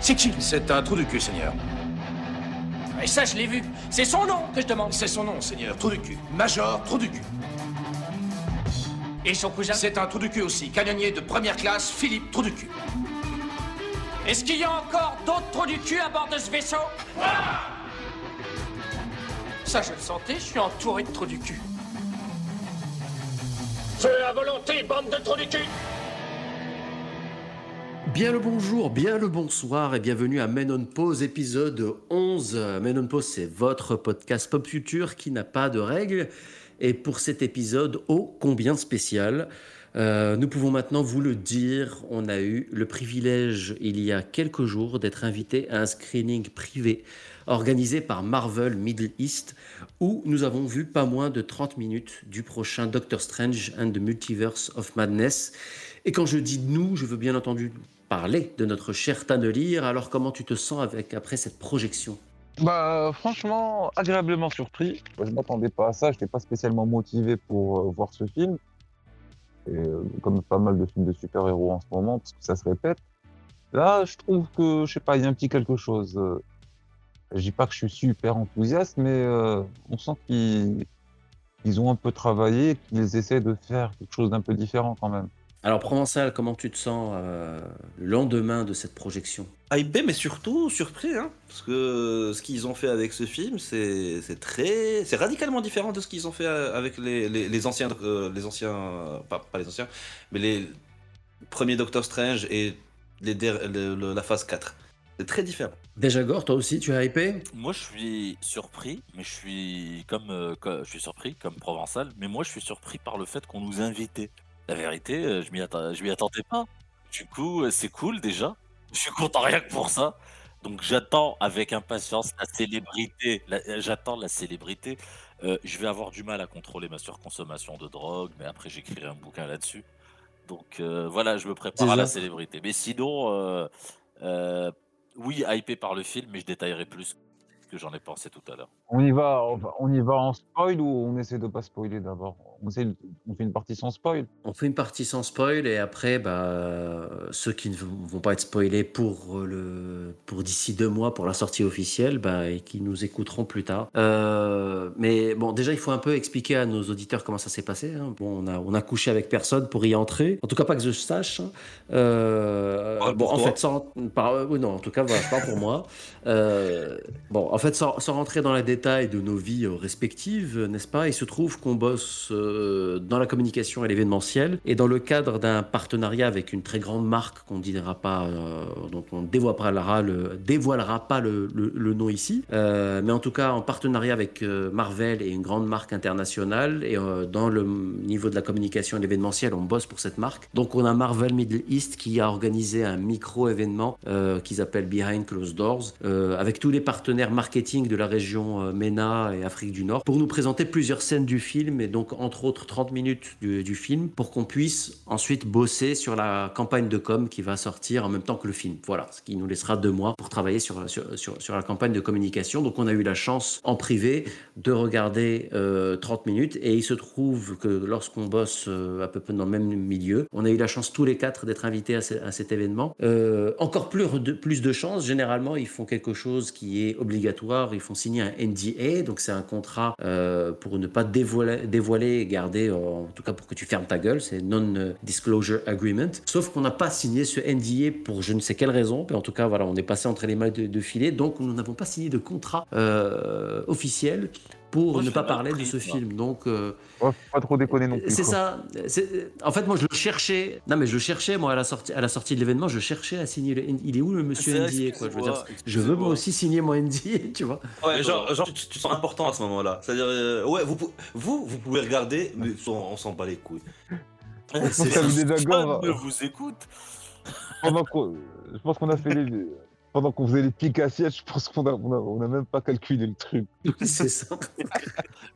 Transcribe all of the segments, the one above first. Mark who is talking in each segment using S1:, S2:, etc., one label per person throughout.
S1: C'est qui
S2: C'est un trou du cul, Seigneur.
S1: Et ça, je l'ai vu. C'est son nom que je demande.
S2: C'est son nom, Seigneur. Trou du cul. Major, trou du cul.
S1: Et son cousin
S2: C'est un trou du cul aussi. Canonnier de première classe, Philippe, trou du cul.
S1: Est-ce qu'il y a encore d'autres trous du cul à bord de ce vaisseau? Ça, je le sentais, je suis entouré de trous du cul. Feu à volonté, bande de trous du cul
S3: Bien le bonjour, bien le bonsoir et bienvenue à Men on épisode 11. Men on c'est votre podcast pop culture qui n'a pas de règles. Et pour cet épisode ô combien spécial, euh, nous pouvons maintenant vous le dire, on a eu le privilège il y a quelques jours d'être invité à un screening privé organisé par Marvel Middle East où nous avons vu pas moins de 30 minutes du prochain Doctor Strange and the Multiverse of Madness. Et quand je dis nous, je veux bien entendu parler de notre cher Tannelir. Alors comment tu te sens avec, après cette projection?
S4: Bah franchement, agréablement surpris. Je ne m'attendais pas à ça, je n'étais pas spécialement motivé pour euh, voir ce film. Et, euh, comme pas mal de films de super-héros en ce moment, parce que ça se répète. Là, je trouve que, je sais pas, il y a un petit quelque chose. Euh, je dis pas que je suis super enthousiaste, mais on sent qu'ils ils ont un peu travaillé, qu'ils essaient de faire quelque chose d'un peu différent quand même.
S3: Alors Provençal, comment tu te sens euh, le lendemain de cette projection?
S5: Hypé, mais surtout surpris, hein, parce que ce qu'ils ont fait avec ce film, c'est c'est très, c'est radicalement différent de ce qu'ils ont fait avec les, les, les anciens, euh, les anciens, pas, pas les anciens, mais les premiers Doctor Strange et les, le- la phase 4. C'est très différent.
S3: Déjà Gore, toi aussi, tu es hypé?
S6: Moi, je suis surpris, mais je suis comme, euh, co- je suis surpris comme provençal, mais moi, je suis surpris par le fait qu'on nous invitait. La vérité, euh, je m'y atta- je m'y attendais pas. Du coup, euh, c'est cool déjà. Je suis content rien que pour ça. Donc, j'attends avec impatience la célébrité. la- euh, J'attends la célébrité. Euh, je vais avoir du mal à contrôler ma surconsommation de drogue, mais après, j'écrirai un bouquin là-dessus. Donc, euh, voilà, je me prépare à la célébrité. Mais sinon, euh, oui, hypé par le film, mais je détaillerai plus que j'en ai pensé tout à l'heure.
S4: On y va, on y va en spoil ou on essaie de pas spoiler d'abord? On, fait une partie sans spoil?
S3: On fait une partie sans spoil et après, bah, ceux qui ne vont pas être spoilés pour, le, pour d'ici deux mois pour la sortie officielle bah, et qui nous écouteront plus tard. Euh, mais bon, déjà, il faut un peu expliquer à nos auditeurs comment ça s'est passé. hein. Bon, on a, on a couché avec personne pour y entrer. En tout cas, pas que je sache. hein. Euh, bon, en
S5: toi.
S3: fait, sans, par- euh, oui, non, en tout cas, voilà, pas pour moi. Euh, bon, en fait, sans, sans rentrer dans les détails de nos vies euh, respectives, euh, n'est-ce pas, il se trouve qu'on bosse euh, dans la communication et l'événementiel et dans le cadre d'un partenariat avec une très grande marque qu'on ne dira pas, dont on dévoilera le, dévoilera pas le, nom ici, mais en tout cas en partenariat avec Marvel et une grande marque internationale et dans le niveau de la communication et l'événementiel, on bosse pour cette marque. Donc on a Marvel Middle East qui a organisé un micro-événement qu'ils appellent Behind Closed Doors avec tous les partenaires marketing de la région euh, MENA et Afrique du Nord pour nous présenter plusieurs scènes du film et donc entre autres 30 minutes du, film pour qu'on puisse ensuite bosser sur la campagne de com qui va sortir en même temps que le film. Voilà, ce qui nous laissera deux mois pour travailler sur, sur, sur, la campagne de communication. Donc on a eu la chance en privé de regarder euh, 30 minutes et il se trouve que lorsqu'on bosse euh, à peu près dans le même milieu, on a eu la chance tous les quatre d'être invités à cet événement. Euh, encore plus de, plus de chance, généralement ils font quelque chose qui est obligatoire, ils font signer un NDA, donc c'est un contrat euh, pour ne pas dévoiler, et garder, en tout cas pour que tu fermes ta gueule, c'est Non-Disclosure Agreement. Sauf qu'on n'a pas signé ce NDA pour je ne sais quelle raison, mais en tout cas voilà, on est passé entre les mailles de, de filet, donc nous n'avons pas signé de contrat euh, officiel pour
S6: Moi,
S3: ne pas parler de ce
S6: moi.
S3: film. Donc euh,
S4: Ouais, faut pas trop déconner non plus.
S3: c'est ça. C'est- En fait, moi, je le cherchais. Non, mais je le cherchais, moi, à la sortie, à la sortie de l'événement, je cherchais à signer le. Il est où le monsieur
S6: C'est-
S3: NDA, quoi Je veux dire, je veux moi aussi signer mon NDA, tu vois.
S5: Ouais, genre, genre tu, tu sens important à ce moment-là. C'est-à-dire, euh, ouais, vous, vous, vous pouvez regarder, mais on, on s'en bat les couilles.
S6: Ne vous écoute.
S4: pendant je pense qu'on a fait les. Pendant qu'on faisait les piques assiettes, je pense qu'on a, on a, on a même pas calculé le truc.
S3: c'est ça.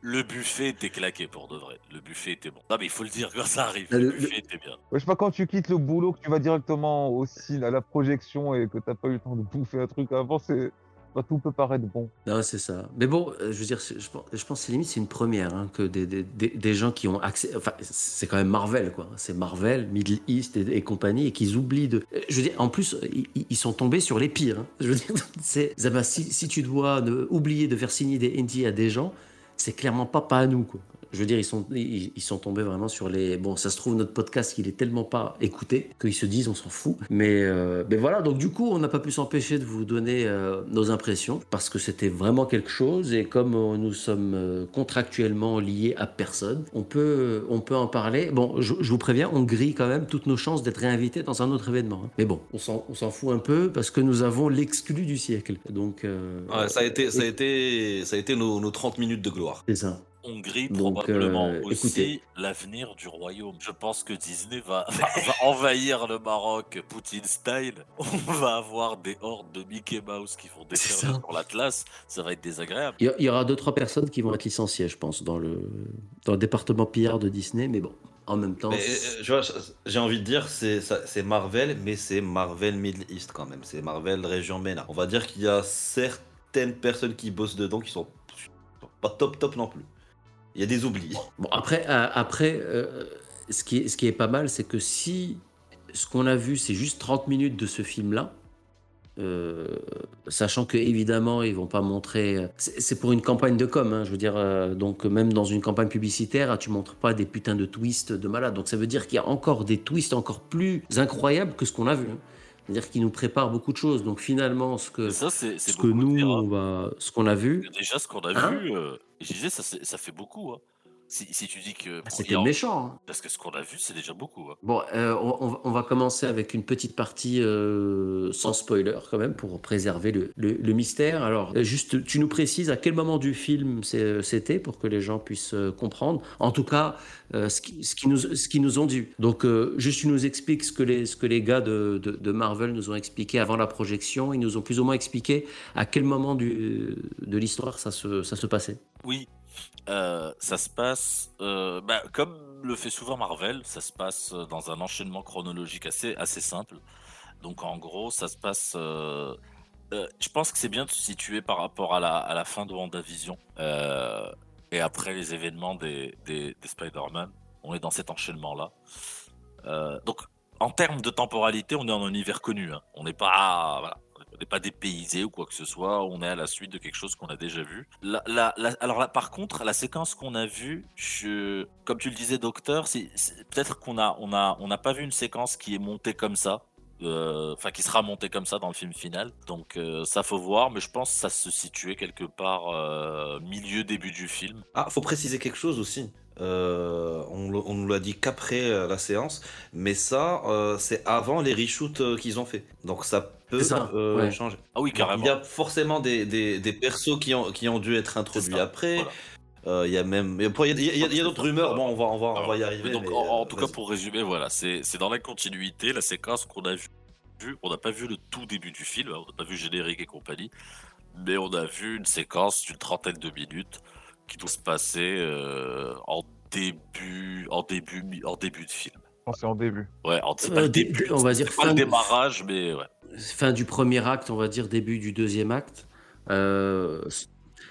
S6: Le buffet était claqué pour de vrai. Le buffet était bon. Non, mais il faut le dire quand ça arrive.
S3: Le-
S6: Le,
S3: le-
S6: buffet était bien.
S4: Ouais, je sais pas, quand tu quittes le boulot, que tu vas directement au ciné, à la projection et que t'as pas eu le temps de bouffer un truc avant, c'est Bah, tout peut paraître bon.
S3: Non, c'est ça. Mais bon, euh, je veux dire, je pense, je pense que limite, c'est une première hein, que des, des, des, gens qui ont accès. Enfin, c'est quand même Marvel, quoi. C'est Marvel, Middle East et, compagnie, et qu'ils oublient de. euh, Je veux dire, en plus, ils, sont tombés sur les pires. hein. Je veux dire, c'est. si, si tu dois oublier de faire signer des NDA à des gens, c'est clairement pas, pas à nous, quoi. Je veux dire, ils sont, ils, ils sont tombés vraiment sur les. Bon, ça se trouve, notre podcast, il est tellement pas écouté qu'ils se disent, on s'en fout. Mais, euh, mais voilà, donc du coup, on n'a pas pu s'empêcher de vous donner euh, nos impressions parce que c'était vraiment quelque chose. Et comme euh, nous sommes contractuellement liés à personne, on peut, on peut en parler. Bon, je, je vous préviens, on grille quand même toutes nos chances d'être réinvités dans un autre événement. hein. Mais bon, on s'en fout un peu parce que nous avons l'exclu du siècle. Donc,
S5: Ouais, ça a été, ça a été, ça a été nos, nos 30 minutes de gloire.
S3: c'est ça.
S6: Hongrie,
S3: Donc,
S6: probablement
S3: euh,
S6: aussi
S3: écoutez.
S6: l'avenir du royaume. Je pense que Disney va, va- va envahir le Maroc, Poutine style. On va avoir des hordes de Mickey Mouse qui vont
S3: ça.
S6: sur l'Atlas. Ça va être désagréable.
S3: Il y a- il y aura deux, trois personnes qui vont être licenciées, je pense, dans le, dans le département PR de Disney. Mais bon, en même temps.
S5: Mais,
S3: c'est-
S5: euh, j'ai envie de dire, c'est ça- c'est Marvel, mais c'est Marvel Middle East quand même. C'est Marvel région MENA. On va dire qu'il y a certaines personnes qui bossent dedans qui sont pas top top non plus. Il y a des oublis.
S3: Bon, après, après euh, ce, qui est, ce qui est pas mal, c'est que si ce qu'on a vu, c'est juste 30 minutes de ce film-là, euh, sachant que évidemment ils vont pas montrer. C'est pour une campagne de com, hein, je veux dire. euh, donc même dans une campagne publicitaire, tu montres pas des putains de twists de malade. Donc ça veut dire qu'il y a encore des twists encore plus incroyables que ce qu'on a vu. hein. C'est-à-dire qu'ils nous préparent beaucoup de choses. Donc finalement, ce que ce nous,
S6: dire,
S3: on va, ce qu'on a vu,
S6: Déjà, ce qu'on a
S3: Hein
S6: vu, euh, je disais, ça fait beaucoup. hein. Si, si tu dis que. pour
S3: c'était méchant. hein.
S6: Parce que ce qu'on a vu, c'est déjà beaucoup. hein.
S3: Bon, euh, on, on va- commencer avec une petite partie euh, sans spoiler quand même pour préserver le, le- le mystère. Alors, euh, juste, tu nous précises à quel moment du film c'était pour que les gens puissent comprendre. En tout cas, euh, ce, qui, ce, qui nous, ce qui nous ont dit. Donc, juste, tu nous expliques ce que les, ce que les gars de, de- de Marvel nous ont expliqué avant la projection. Ils nous ont plus ou moins expliqué à quel moment du, de l'histoire ça se, ça se passait.
S6: Oui, euh, ça se passe euh, bah, comme le fait souvent Marvel, ça se passe euh, dans un enchaînement chronologique assez, assez simple. Donc en gros, ça se passe. je pense que c'est bien de se situer par rapport à la, à la fin de WandaVision et après les événements des, des, Spider-Man. On est dans cet enchaînement-là. Donc en termes de temporalité, on est en un univers connu. hein. On n'est pas. Voilà. Pas dépaysé ou quoi que ce soit, on est à la suite de quelque chose qu'on a déjà vu. Alors là, par contre, la séquence qu'on a vue, comme tu le disais, docteur, peut-être qu'on a, on a, on n'a pas vu une séquence qui est montée comme ça, euh, enfin qui sera montée comme ça dans le film final. Donc euh, ça faut voir, mais je pense que ça se situait quelque part euh, milieu début du film.
S5: Ah, faut préciser quelque chose aussi. Euh, on, nous l'a dit qu'après euh, la séance, mais ça, euh, c'est avant les reshoots qu'ils ont fait. Donc ça peut
S3: C'est ça,
S5: euh,
S3: ouais.
S5: changer.
S6: Ah oui, carrément.
S5: Il y a forcément des, des, des persos qui ont, qui ont dû être introduits après.
S6: voilà.
S5: Euh, Il y a même, il y a, d'autres rumeurs. Bon, on va, on va, on va y arriver.
S6: Mais donc,
S5: mais,
S6: en, en tout cas, pour résumer, voilà, c'est dans la continuité, la séquence qu'on a vue. On n'a pas vu le tout début du film, hein, on n'a pas vu générique et compagnie, mais on a vu une séquence d'une trentaine de minutes qui doit se passer euh, en début, en début, en début de film.
S4: C'est en début.
S6: Ouais, en- c'est
S3: Euh,
S6: pas le
S3: dé-
S6: début,
S3: dé- on va dire
S6: c'est pas le
S3: fin-
S6: démarrage, mais ouais.
S3: fin du premier acte, on va dire début du deuxième acte, euh,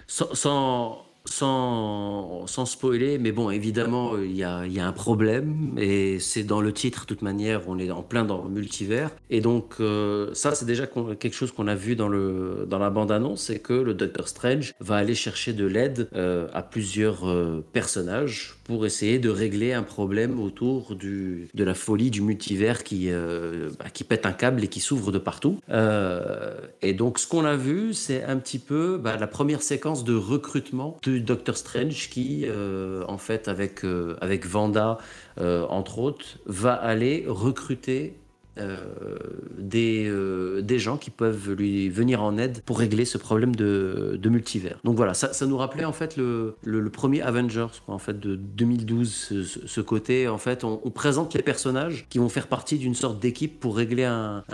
S3: sans, sans, sans, spoiler, mais bon, évidemment, euh, il y a, un problème, et c'est dans le titre, de toute manière, on est en plein dans le multivers, et donc euh, ça, c'est déjà quelque chose qu'on a vu dans, le, dans la bande-annonce, c'est que le Docteur Strange va aller chercher de l'aide euh, à plusieurs personnages pour essayer de régler un problème autour de la folie du multivers qui, bah, qui pète un câble et qui s'ouvre de partout. Et donc, ce qu'on a vu, c'est un petit peu bah, la première séquence de recrutement Doctor Strange qui, euh, en fait, avec, euh, Vanda, euh, entre autres, va aller recruter des, euh, des gens qui peuvent lui venir en aide pour régler ce problème de, multivers. Donc voilà, ça, ça nous rappelait en fait le, le, premier Avengers en fait de 2012, ce, côté en fait on, présente les personnages qui vont faire partie d'une sorte d'équipe pour régler un,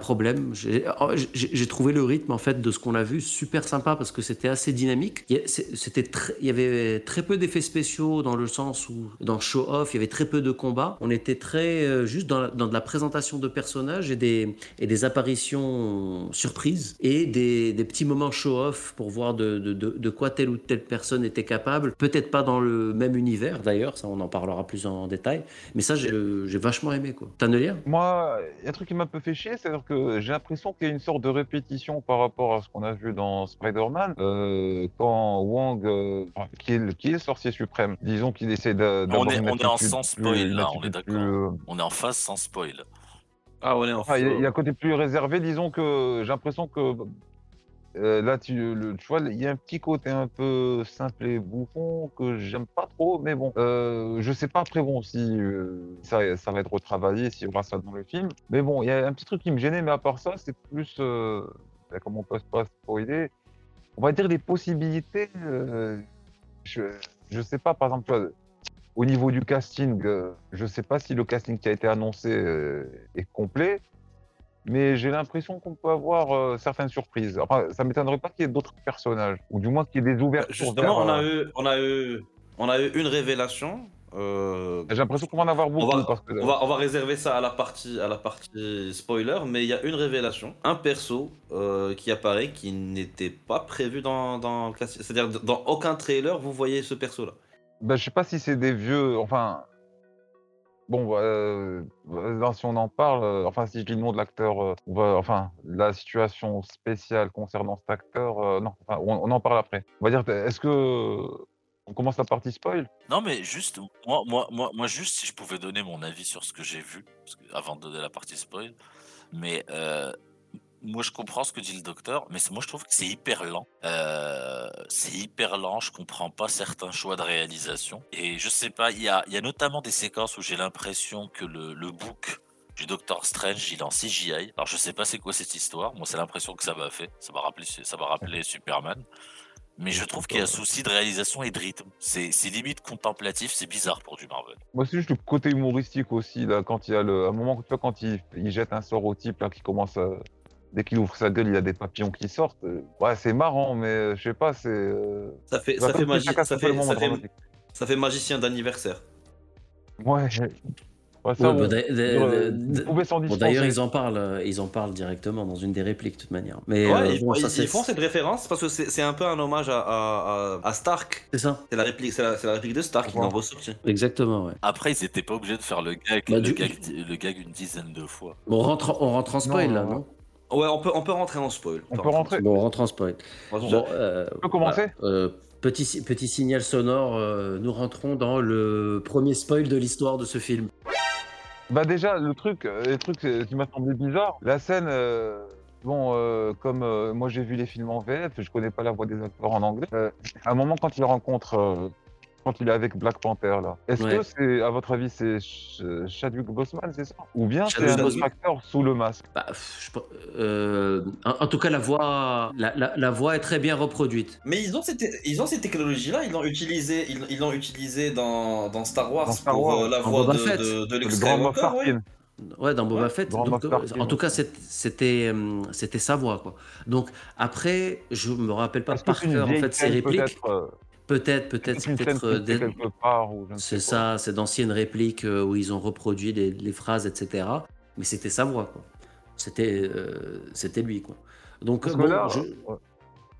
S3: problème. J'ai oh, j'ai- trouvé le rythme en fait de ce qu'on a vu super sympa parce que c'était assez dynamique. C'était il y avait très peu d'effets spéciaux dans le sens où dans Show Off il y avait très peu de combats. On était très euh, juste dans, dans de la présentation de personnages et des, et des apparitions surprises et des, des petits moments show-off pour voir de, de, de, de quoi telle ou telle personne était capable. Peut-être pas dans le même univers d'ailleurs, ça on en parlera plus en détail, mais ça j'ai j'ai vachement aimé quoi. Tannelia
S4: Moi, il y a un truc qui m'a un peu fait chier, c'est-à-dire que j'ai l'impression qu'il y a une sorte de répétition par rapport à ce qu'on a vu dans Spider-Man, euh, quand Wong, euh, qui, est le, qui est le sorcier suprême, disons qu'il essaie de- d'avoir
S6: On est,
S4: une
S6: on est en
S4: attitude
S6: sans
S4: plus-
S6: spoil
S4: une
S6: là, on est
S4: attitude
S6: d'accord.
S4: plus, euh,
S6: On est en phase sans spoil.
S5: Ah, on est en
S4: Enfin, il y, a- il y a un côté plus réservé, disons que j'ai l'impression que euh, là, tu, le, tu vois, il y a un petit côté un peu simple et bouffon que j'aime pas trop, mais bon, euh, je sais pas après bon si euh, ça, ça va être retravaillé, s'il y aura ça dans le film, mais bon, il y a un petit truc qui me gênait, mais à part ça, c'est plus, euh, ben, comment on peut pas spoiler, on va dire des possibilités. euh, je, je sais pas, par exemple, au niveau du casting, euh, je sais pas si le casting qui a été annoncé euh, est complet, mais j'ai l'impression qu'on peut avoir euh, certaines surprises. Enfin, ça m'étonnerait pas qu'il y ait d'autres personnages, ou du moins qu'il y ait des ouvertures.
S5: Justement,
S4: vers,
S5: on a,
S4: euh,
S5: eu, on, a eu, on a eu une révélation. euh,
S4: J'ai l'impression qu'on va en avoir beaucoup.
S5: va-
S4: parce que,
S5: on, va, on va réserver ça à la partie, à la partie spoiler, mais il y a une révélation, un perso qui apparaît qui n'était pas prévu dans, dans. C'est-à-dire, dans aucun trailer, vous voyez ce perso-là.
S4: Ben, je sais pas si c'est des vieux. Enfin. Bon, euh, là, si on en parle, euh, enfin, si je dis le nom de l'acteur, euh, va, enfin, la situation spéciale concernant cet acteur, euh, non, on, en parle après. On va dire, est-ce que. On commence la partie spoil?
S6: Non, mais juste, moi, moi, moi, moi, juste si je pouvais donner mon avis sur ce que j'ai vu, avant de donner la partie spoil, mais euh, moi je comprends ce que dit le docteur, mais moi je trouve que c'est hyper lent. Euh, c'est hyper lent, je comprends pas certains choix de réalisation. Et je sais pas, il y a, il y a notamment des séquences où j'ai l'impression que le, le book du Doctor Strange, il est en CGI. Alors je sais pas c'est quoi cette histoire, moi c'est l'impression que ça m'a fait, ça m'a rappelé, ça m'a rappelé Superman. Mais je trouve qu'il y a un souci de réalisation et de rythme. C'est c'est limite contemplatif, c'est bizarre pour du Marvel.
S4: Moi, c'est juste le côté humoristique aussi, là, quand il y a le. À un moment, quand il, il jette un sort au type, là, qui commence à. Dès qu'il ouvre sa gueule, il y a des papillons qui sortent. Euh, Ouais, c'est marrant, mais euh, je sais pas, c'est.
S5: Ça fait, ça magi- ça ça ça magicien d'anniversaire.
S4: Ouais. Ouais, ça,
S3: Ouais, bah,
S4: on- euh,
S3: Bon, d'ailleurs, ils en parlent, ils en parlent directement dans une des répliques de toute manière. Mais
S5: Ouais,
S3: euh,
S5: ils,
S3: bon,
S5: ils-
S3: ça,
S5: ils
S3: c'est
S5: font cette référence parce que c'est un peu un hommage à, à, à- à Stark.
S3: c'est ça,
S5: C'est la réplique, c'est la, c'est la réplique de Stark, ils
S4: Ouais.
S5: ressorti.
S3: exactement. Ouais.
S6: Après, ils étaient pas obligés de faire le gag,
S3: Bah,
S6: le,
S3: du-
S6: gag le gag une dizaine de fois.
S3: Bon, on rentre, on rentre en spoil
S4: Non,
S3: là,
S4: non,
S3: non
S5: Ouais, on peut, on peut rentrer en spoil.
S4: On peut rentrer.
S3: Bon, on rentre en spoil.
S5: Bon,
S3: Bon, euh,
S4: On peut commencer
S3: voilà, euh, petit, petit signal sonore, euh, nous rentrons dans le premier spoil de l'histoire de ce film.
S4: Bah déjà, le truc, le truc qui m'a semblé bizarre, la scène, euh, bon, euh, comme euh, moi j'ai vu les films en VF, je connais pas la voix des acteurs en anglais. euh, à un moment, quand il rencontre, euh, quand il est avec Black Panther là, est-ce
S3: Ouais.
S4: que c'est, à votre avis, c'est Ch- Chadwick Boseman, c'est ça? Ou bien c'est un autre acteur sous le masque?
S3: Bah, pff, je pe- euh, en, en tout cas, la voix, la, la- la voix est très bien reproduite.
S5: Mais ils ont cette, ils ont cette technologie-là, ils l'ont utilisé, ils ils l'ont utilisé dans, dans Star Wars
S4: Dans Star
S5: pour
S4: Wars,
S5: euh, la voix
S3: Boba
S5: de,
S3: Fett.
S5: de, de Luke Skywalker, ouais.
S3: Dans Boba
S5: Ouais,
S3: Fett. Donc, euh,
S4: Tarkin
S3: en tout cas, c'était, c'était sa voix, quoi. Donc après, je me rappelle pas par cœur en fait ces
S4: scène,
S3: répliques.
S4: Peut-être,
S3: Peut-être, peut-être,
S4: c'est
S3: peut-être. euh, des- C'est ça, c'est d'anciennes répliques euh, où ils ont reproduit les, les phrases, etc. Mais c'était sa voix, quoi. C'était, euh, c'était lui, quoi. Donc
S4: Parce
S3: euh,
S4: que
S3: bon,
S4: là,
S3: je-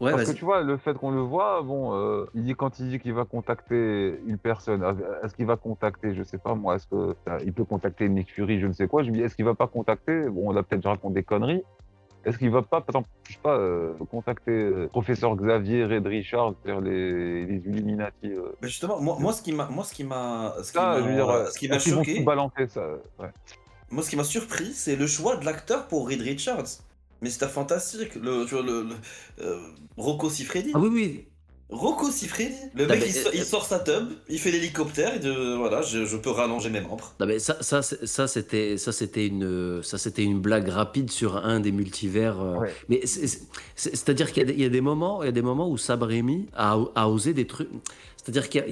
S4: ouais. Parce que tu vois, le fait qu'on le voit, bon, euh, il dit quand il dit qu'il va contacter une personne, euh, est-ce qu'il va contacter, je sais pas moi, est-ce que euh, il peut contacter Nick Fury, je ne sais quoi. Je me dis, est-ce qu'il va pas contacter, bon, on a peut-être raconté des conneries. Est-ce qu'il va pas, par exemple, je sais pas, euh, contacter euh, professeur Xavier, Red Richard, c'est-à-dire les, les Illuminati euh.
S5: Mais justement, moi, moi, ce qui m'a, moi, ce qui m'a, ce qui
S4: Ça,
S5: m'a,
S4: je veux dire,
S5: ce qui m'a
S4: vont
S5: choqué,
S4: balancer ça ouais.
S5: moi, ce qui m'a surpris, c'est le choix de l'acteur pour Reed Richards. Mais c'était fantastique, le, tu vois, le, le- euh, Rocco Siffredi.
S3: Ah oui, oui.
S5: Rocco Siffredi. Le
S3: Non,
S5: mec,
S3: mais,
S5: il, sort,
S3: euh,
S5: il sort sa tub, il fait l'hélicoptère, et de, voilà, je, je peux rallonger mes membres.
S3: Non, mais ça, ça, ça, c'était, ça, c'était une, ça, c'était une blague rapide sur un des multivers. euh,
S4: Ouais.
S3: Mais c'est, c'est- c'est- c'est-à-dire qu'il y a, des- il y a des moments, il y a des moments où Sam Raimi a, a osé des trucs. C'est-à-dire qu'il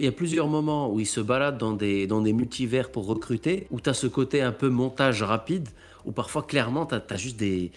S3: y a plusieurs moments où il se balade dans des, dans des multivers pour recruter, où tu as ce côté un peu montage rapide, où parfois clairement as juste des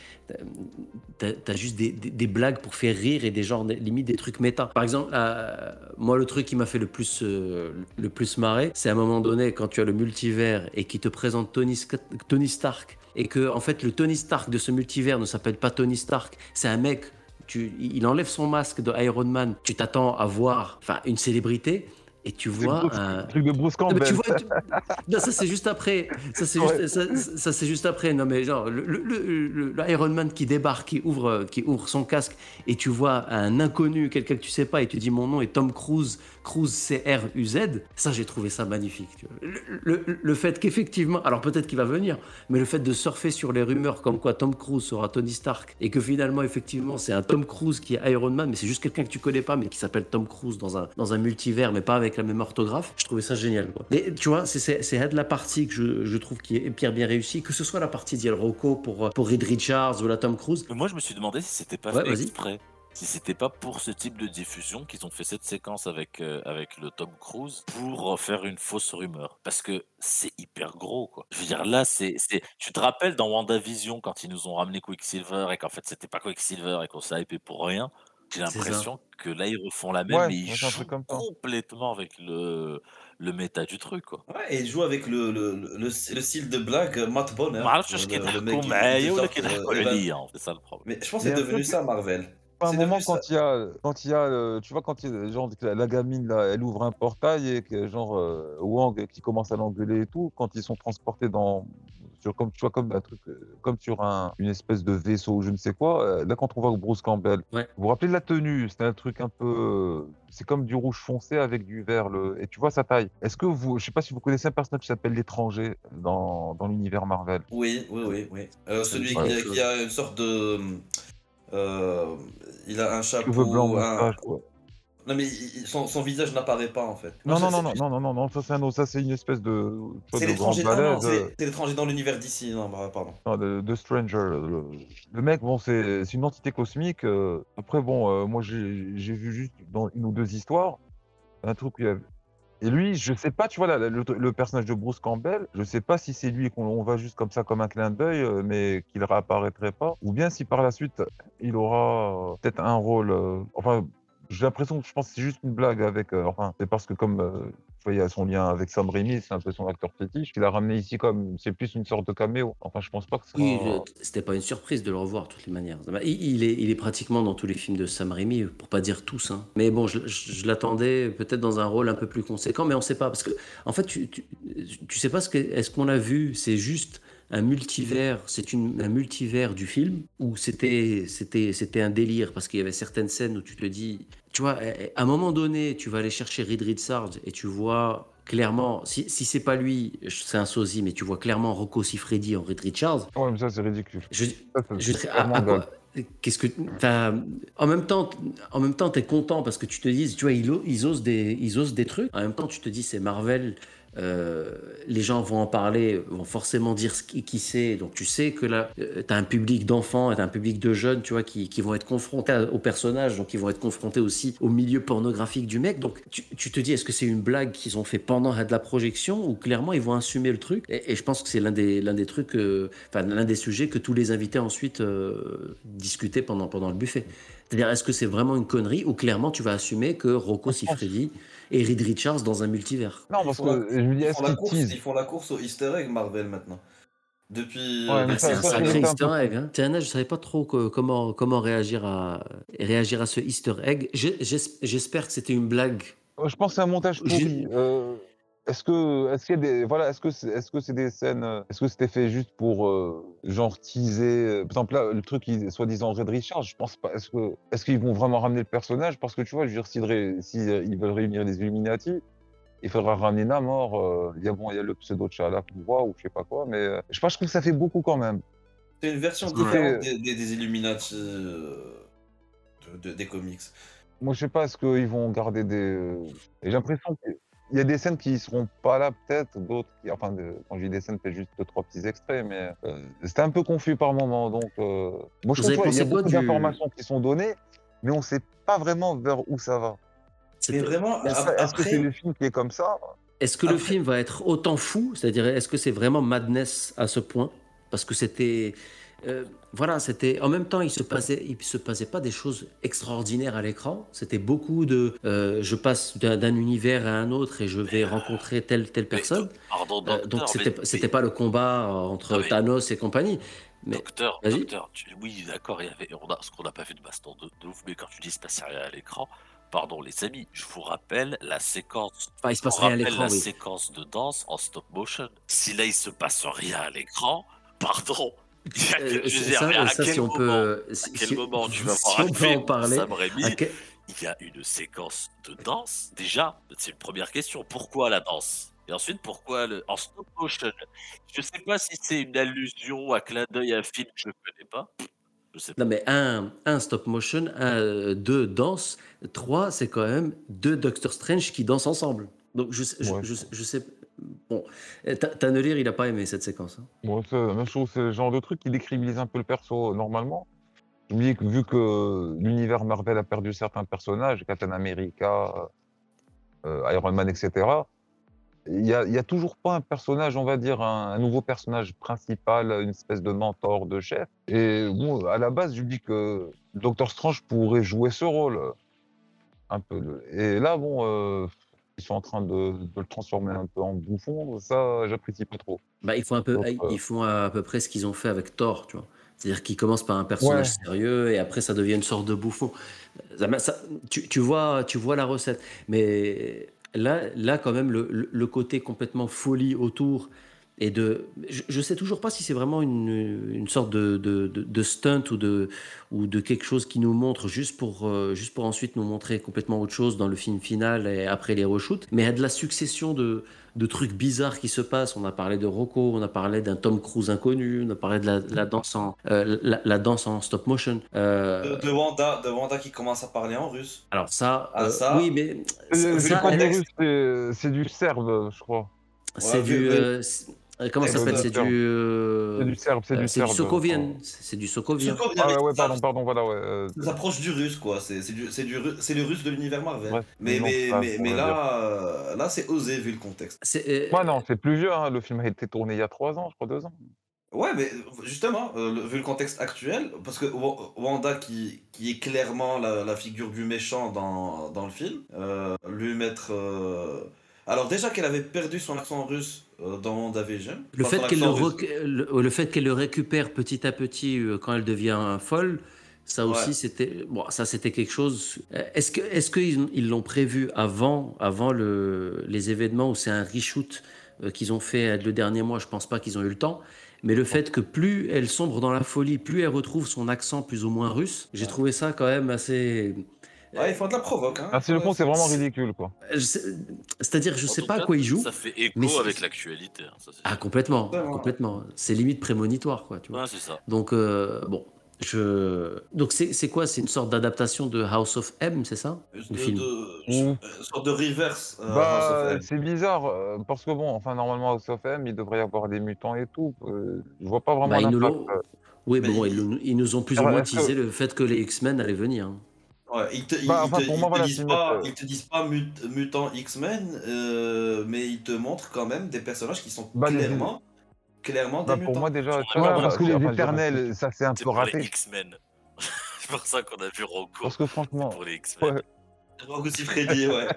S3: as juste des, des- blagues pour faire rire et des genres limite des trucs méta. Par exemple, euh, moi le truc qui m'a fait le plus euh, le plus marrer, c'est à un moment donné quand tu as le multivers et qui te présente Tony, Stark et que en fait le Tony Stark de ce multivers ne s'appelle pas Tony Stark, c'est un mec tu, il enlève son masque de Iron Man, tu t'attends à voir une célébrité et tu vois
S4: Bruce-
S3: un,
S4: le truc de Bruce
S3: non,
S4: Campbell.
S3: tu vois, tu- non, ça c'est juste après. Ça c'est
S4: Ouais.
S3: juste, ça, ça, c'est juste après. Non mais genre le, le, le- le- le Iron Man qui débarque, qui ouvre, qui ouvre son casque et tu vois un inconnu, quelqu'un que tu sais pas et tu dis mon nom est Tom Cruise, Cruise C R U Z. Ça j'ai trouvé ça magnifique. tu vois. Le, le- le fait qu'effectivement, alors peut-être qu'il va venir, mais le fait de surfer sur les rumeurs comme quoi Tom Cruise sera Tony Stark et que finalement effectivement c'est un Tom Cruise qui est Iron Man, mais c'est juste quelqu'un que tu connais pas, mais qui s'appelle Tom Cruise dans un dans un multivers, mais pas avec la même orthographe. Je trouvais ça génial. Quoi. Et tu vois, c'est- c'est c'est de la partie que je, je trouve qui est hyper bien réussie, que ce soit la partie d'Yel Rocco pour pour Reed Richards ou la Tom Cruise.
S6: Mais moi, je me suis demandé si c'était pas
S3: Ouais,
S6: fait exprès. Si c'était pas pour ce type de diffusion qu'ils ont fait cette séquence avec, euh, avec le Tom Cruise pour faire une fausse rumeur. Parce que c'est hyper gros, quoi. Je veux dire, là, c'est. c'est- Tu te rappelles dans WandaVision quand ils nous ont ramené Quicksilver et qu'en fait, c'était pas Quicksilver et qu'on s'est hypé pour rien? J'ai l'impression que là, ils refont la même,
S4: ouais,
S6: mais ils jouent complètement avec le, le méta du truc. Quoi.
S5: Ouais, et ils jouent avec le, le, le, style de blague euh, Matt Bonner.
S6: C'est ça le problème.
S5: Mais je pense que c'est devenu ça, Marvel.
S4: À un moment, quand il y a, quand il y a, euh, tu vois, quand il y a, genre, la, gamine, là, elle ouvre un portail et que, genre, euh, Wang qui commence à l'engueuler et tout, quand ils sont transportés dans, sur comme tu vois comme un truc euh, comme sur un une espèce de vaisseau ou je ne sais quoi euh, là quand on voit Bruce Campbell
S3: Ouais.
S4: vous vous rappelez de la tenue c'était un truc un peu euh, c'est comme du rouge foncé avec du vert le et tu vois sa taille est-ce que vous je sais pas si vous connaissez un personnage qui s'appelle l'étranger dans dans l'univers Marvel
S5: Oui, oui, oui. Euh, celui qui, a,
S3: chose.
S5: qui a une sorte de. euh, il a un chapeau.
S4: blancs
S5: un-
S4: quoi.
S5: Non, mais son, son visage n'apparaît pas en fait.
S4: non non non non non non non non ça c'est un autre ça c'est une espèce de
S5: C'est l'étranger. Dans l'univers d'ici. Non, bah, pardon.
S4: Non, de, de Stranger. Le, le mec, bon, c'est une entité cosmique. euh, après, bon, euh, moi, j'ai vu juste dans une ou deux histoires un truc. y avait- Et lui, je sais pas, tu vois, là, le, le personnage de Bruce Campbell, je sais pas si c'est lui qu'on on va juste comme ça, comme un clin d'œil, euh, mais qu'il réapparaîtrait pas, ou bien si par la suite, il aura peut-être un rôle. euh, enfin, j'ai l'impression que je pense que c'est juste une blague avec. euh, enfin, c'est parce que comme. euh, tu vois, il y a son lien avec Sam Raimi, c'est un peu son acteur fétiche, qu'il a ramené ici comme. C'est plus une sorte de caméo. Enfin, je pense pas que ça.
S3: Oui, c'était pas une surprise de le revoir de toutes les manières. Bah, Il, est, il est pratiquement dans tous les films de Sam Raimi, pour pas dire tous. hein. Mais bon, je, je- je l'attendais peut-être dans un rôle un peu plus conséquent, mais on sait pas parce que en fait, tu, tu, tu sais pas ce que est-ce qu'on a vu. C'est juste un multivers. C'est un multivers du film ou c'était c'était c'était un délire? Parce qu'il y avait certaines scènes où tu te dis, tu vois, à un moment donné, tu vas aller chercher Reed Richards et tu vois clairement, si, si c'est pas lui, c'est un sosie, mais tu vois clairement Rocco Siffredi en Reed Richards.
S4: Ouais, mais ça, c'est ridicule.
S3: Je, je à-
S4: vraiment
S3: à quoi-
S4: dingue.
S3: Qu'est-ce que en même temps en même temps t'es content parce que tu te dis tu vois ils osent des ils osent des trucs en même temps tu te dis c'est Marvel euh, les gens vont en parler vont forcément dire ce qui, qui c'est. Donc tu sais que là tu as un public d'enfants et un public de jeunes tu vois qui, qui vont être confrontés au personnage. Donc ils vont être confrontés aussi au milieu pornographique du mec. Donc tu, tu te dis est-ce que c'est une blague qu'ils ont fait pendant de la projection ou clairement ils vont assumer le truc? Et, et je pense que c'est l'un des l'un des trucs euh, enfin l'un des sujets que tous les invités ensuite euh, discutaient pendant pendant le buffet. C'est-à-dire est-ce que c'est vraiment une connerie ou clairement tu vas assumer que Rocco Siffredi et Reed Richards dans un multivers
S4: Non, parce que je me dis,
S5: Ils font, la course, ils font la course au Easter egg Marvel maintenant. Depuis.
S4: Ouais,
S5: euh,
S3: c'est un sacré Easter egg. Hein. Tiana, je savais pas trop que- comment, comment réagir, à, réagir à ce Easter egg. Je- j'es- J'espère que c'était une blague.
S4: Je pense que c'est un montage pourri. Euh, est-ce que, est-ce qu'il y a des, voilà, est-ce que c'est, est-ce que c'est des scènes, euh, est-ce que c'était fait juste pour euh, genre teaser, euh, par exemple là, le truc, qui- soi-disant Red Richard, je pense pas. Est-ce que, est-ce qu'ils vont vraiment ramener le personnage? Parce que tu vois, je veux dire, si, si euh, ils veulent réunir les Illuminati, il faudra ramener Namor. euh, Il y a bon, il y a le pseudo T'Challa qu'on voit ou je sais pas quoi, mais euh, je sais pas, je trouve que ça fait beaucoup quand même.
S5: C'est une version
S4: que-
S5: différente des, des, des Illuminati euh, de- de- des comics.
S4: Moi, je sais pas, est-ce qu'ils vont garder des. J'ai l'impression qu'il y a des scènes qui seront pas là, peut-être, d'autres qui. Enfin, de- quand je dis des scènes, peut-être juste deux, trois petits extraits, mais euh, c'était un peu confus par moment. Donc, euh, moi, je
S3: Vous
S4: trouve qu'il y a beaucoup
S3: du-
S4: d'informations qui sont données, mais on sait pas vraiment vers où ça va.
S3: C'était-
S5: vraiment,
S4: Est-ce que c'est le film qui est comme ça?
S3: Est-ce que le film va être autant fou? C'est-à-dire, est-ce que c'est vraiment madness à ce point? Parce que c'était euh, voilà, c'était en même temps, il se passait, il se passait pas des choses extraordinaires à l'écran. C'était beaucoup de, euh, je passe d'un d'un univers à un autre et je vais rencontrer telle telle personne.
S6: Pardon,
S3: Euh,
S6: docteur,
S3: donc c'était
S6: mais-
S3: c'était pas le combat entre
S6: mais-
S3: Thanos et compagnie. Mais
S6: Docteur, docteur, tu- oui, d'accord, il y avait, on a, ce qu'on n'a pas vu de baston de, de ouf, mais quand tu dis se passe rien à l'écran, pardon les amis, je vous rappelle la séquence,
S3: enfin, il se passe rien à l'écran,
S6: la
S3: oui.
S6: séquence de danse en stop motion. Si là il se passe rien à l'écran, pardon.
S3: Euh,
S6: je veux
S3: c'est
S6: dire,
S3: ça,
S6: mais à
S3: ça,
S6: quel
S3: si on
S6: moment,
S3: peut,
S6: à
S3: si,
S6: quel
S3: si-
S6: moment tu vas
S3: si
S6: voir
S3: on
S6: un
S3: peut en
S6: film,
S3: parler,
S6: Sam Raimi,
S3: à quel-
S6: il y a une séquence de danse. Déjà, c'est une première question. Pourquoi la danse? Et ensuite, pourquoi le... en stop motion? Je sais pas si c'est une allusion à clin d'œil à un film que je ne connais pas. Je sais pas.
S3: Non, mais un, un stop motion, un, euh, deux danse, trois, c'est quand même deux Doctor Strange qui dansent ensemble. Donc je, sais- je,
S4: Ouais.
S3: je, je sais. Bon, Ta- Tannelir, il a pas aimé cette séquence. hein.
S4: Bon, c'est la c'est le genre de truc qui décribilise un peu le perso normalement. Je me dis que vu que l'univers Marvel a perdu certains personnages, Captain America, euh, Iron Man, etc., il n'y a, toujours pas un personnage, on va dire, un, nouveau personnage principal, une espèce de mentor, de chef. Et bon, à la base, je dis que Doctor Strange pourrait jouer ce rôle. Un peu. Et là, bon, euh, ils sont en train de, de le transformer un peu en bouffon. Ça, j'apprécie pas trop.
S3: Bah, ils font un peu,
S4: Donc, euh,
S3: ils font à peu près ce qu'ils ont fait avec Thor, tu vois. C'est-à-dire qu'ils commencent par un personnage
S4: Ouais.
S3: sérieux et après ça devient une sorte de bouffon. Ça- ça- tu, tu vois, tu vois la recette. Mais là, là quand même, le- le côté complètement folie autour et de, je, je sais toujours pas si c'est vraiment une, une sorte de, de, de- de stunt ou de, ou de quelque chose qui nous montre juste pour, euh, juste pour ensuite nous montrer complètement autre chose dans le film final et après les reshoots. Mais il y a de la succession de, de trucs bizarres qui se passent. On a parlé de Rocco, on a parlé d'un Tom Cruise inconnu, on a parlé de la, la danse, en, euh, la, la danse en stop motion. Euh,
S5: De, de Wanda, de Wanda qui commence à parler en russe.
S3: alors ça,
S5: Ah,
S3: euh,
S5: ça,
S3: oui, mais
S5: le
S3: ça,
S4: pas du
S5: contexte.
S4: russe, c'est- c'est du serbe, je crois.
S3: c'est
S5: Ouais,
S3: du... euh, comment ça
S4: C'est
S3: s'appelle?
S4: Du
S3: C'est
S4: serbe.
S3: du... euh,
S4: C'est du serbe, c'est
S3: euh,
S4: du
S3: c'est du
S4: serbe.
S3: Sokovien. C'est du Sokovien.
S4: Ah ouais, pardon, pardon, voilà, ouais. euh,
S5: Ça s'approche du russe, quoi. C'est du, du, le russe de l'univers Marvel. Mais là, euh, là c'est osé vu le contexte.
S3: Euh,
S4: Ouais, non, c'est plus vieux, hein, le film a été tourné il y a trois ans, je crois, deux ans.
S5: Ouais, mais justement, euh, vu le contexte actuel, parce que Wa- Wanda, qui, qui est clairement la, la figure du méchant dans, dans le film, euh, lui mettre. euh, Alors, déjà qu'elle avait perdu son accent russe euh, dans WandaVision.
S3: Le fait qu'elle le,
S5: russe.
S3: rec- le, le fait qu'elle le récupère petit à petit euh, quand elle devient folle, ça aussi
S5: Ouais.
S3: c'était bon, ça c'était quelque chose. Euh, Est-ce que est-ce qu'ils ils l'ont prévu avant avant le, les événements où c'est un reshoot euh, qu'ils ont fait euh, le dernier mois? Je pense pas qu'ils ont eu le temps. Mais le fait que plus elle sombre dans la folie, plus elle retrouve son accent plus ou moins russe, j'ai trouvé ça quand même assez.
S5: Ouais, ils font de la provoque. Hein.
S4: Ah, c'est le fond, c'est vraiment ridicule, quoi.
S3: Je sais- C'est-à-dire, je
S6: En
S3: sais pas à quoi ils jouent.
S6: Ça fait écho
S3: mais
S6: avec l'actualité. hein, ça, c'est
S3: Ah complètement, complètement. C'est limite prémonitoire quoi. Tu vois.
S6: Ouais, c'est ça.
S3: Donc, euh, bon, je. Donc, c'est quoi? C'est une sorte d'adaptation de House of M, c'est ça?
S5: De,
S3: Le film?
S5: de-
S4: Ouh.
S5: une sorte de reverse. euh, House
S4: Bah,
S5: of M.
S4: c'est bizarre, euh, parce que bon, enfin, normalement, au SOFM, il devrait y avoir des mutants et tout. euh, je vois pas vraiment
S3: Bah, ils nous Oui,
S5: Mais
S3: bon,
S5: il-
S3: ils, nous- ils nous ont plus ou
S4: Alors,
S3: moins
S4: que-
S3: teasé le fait que les X-Men allaient venir. hein.
S5: Ouais, ils te, ils-
S4: Bah,
S5: ils
S4: enfin,
S5: te-
S4: pour
S5: ils
S4: moi,
S5: te
S4: voilà,
S5: disent pas, ils te disent pas mut- mutant X-Men, euh, mais ils te montrent quand même des personnages qui sont
S4: Bah, les-
S5: clairement, clairement
S4: Bah,
S5: des
S4: pour
S5: mutants.
S4: moi, déjà,
S6: Ouais,
S4: tu vois,
S6: parce
S4: que les éternels, ça, c'est un
S6: C'est
S4: peu
S6: pour les
S4: raté.
S6: X-Men. c'est pour ça qu'on a vu Rocco.
S4: Parce que franchement,
S6: Pour les X-Men.
S4: ouais.
S5: Rocco Siffredi, ouais.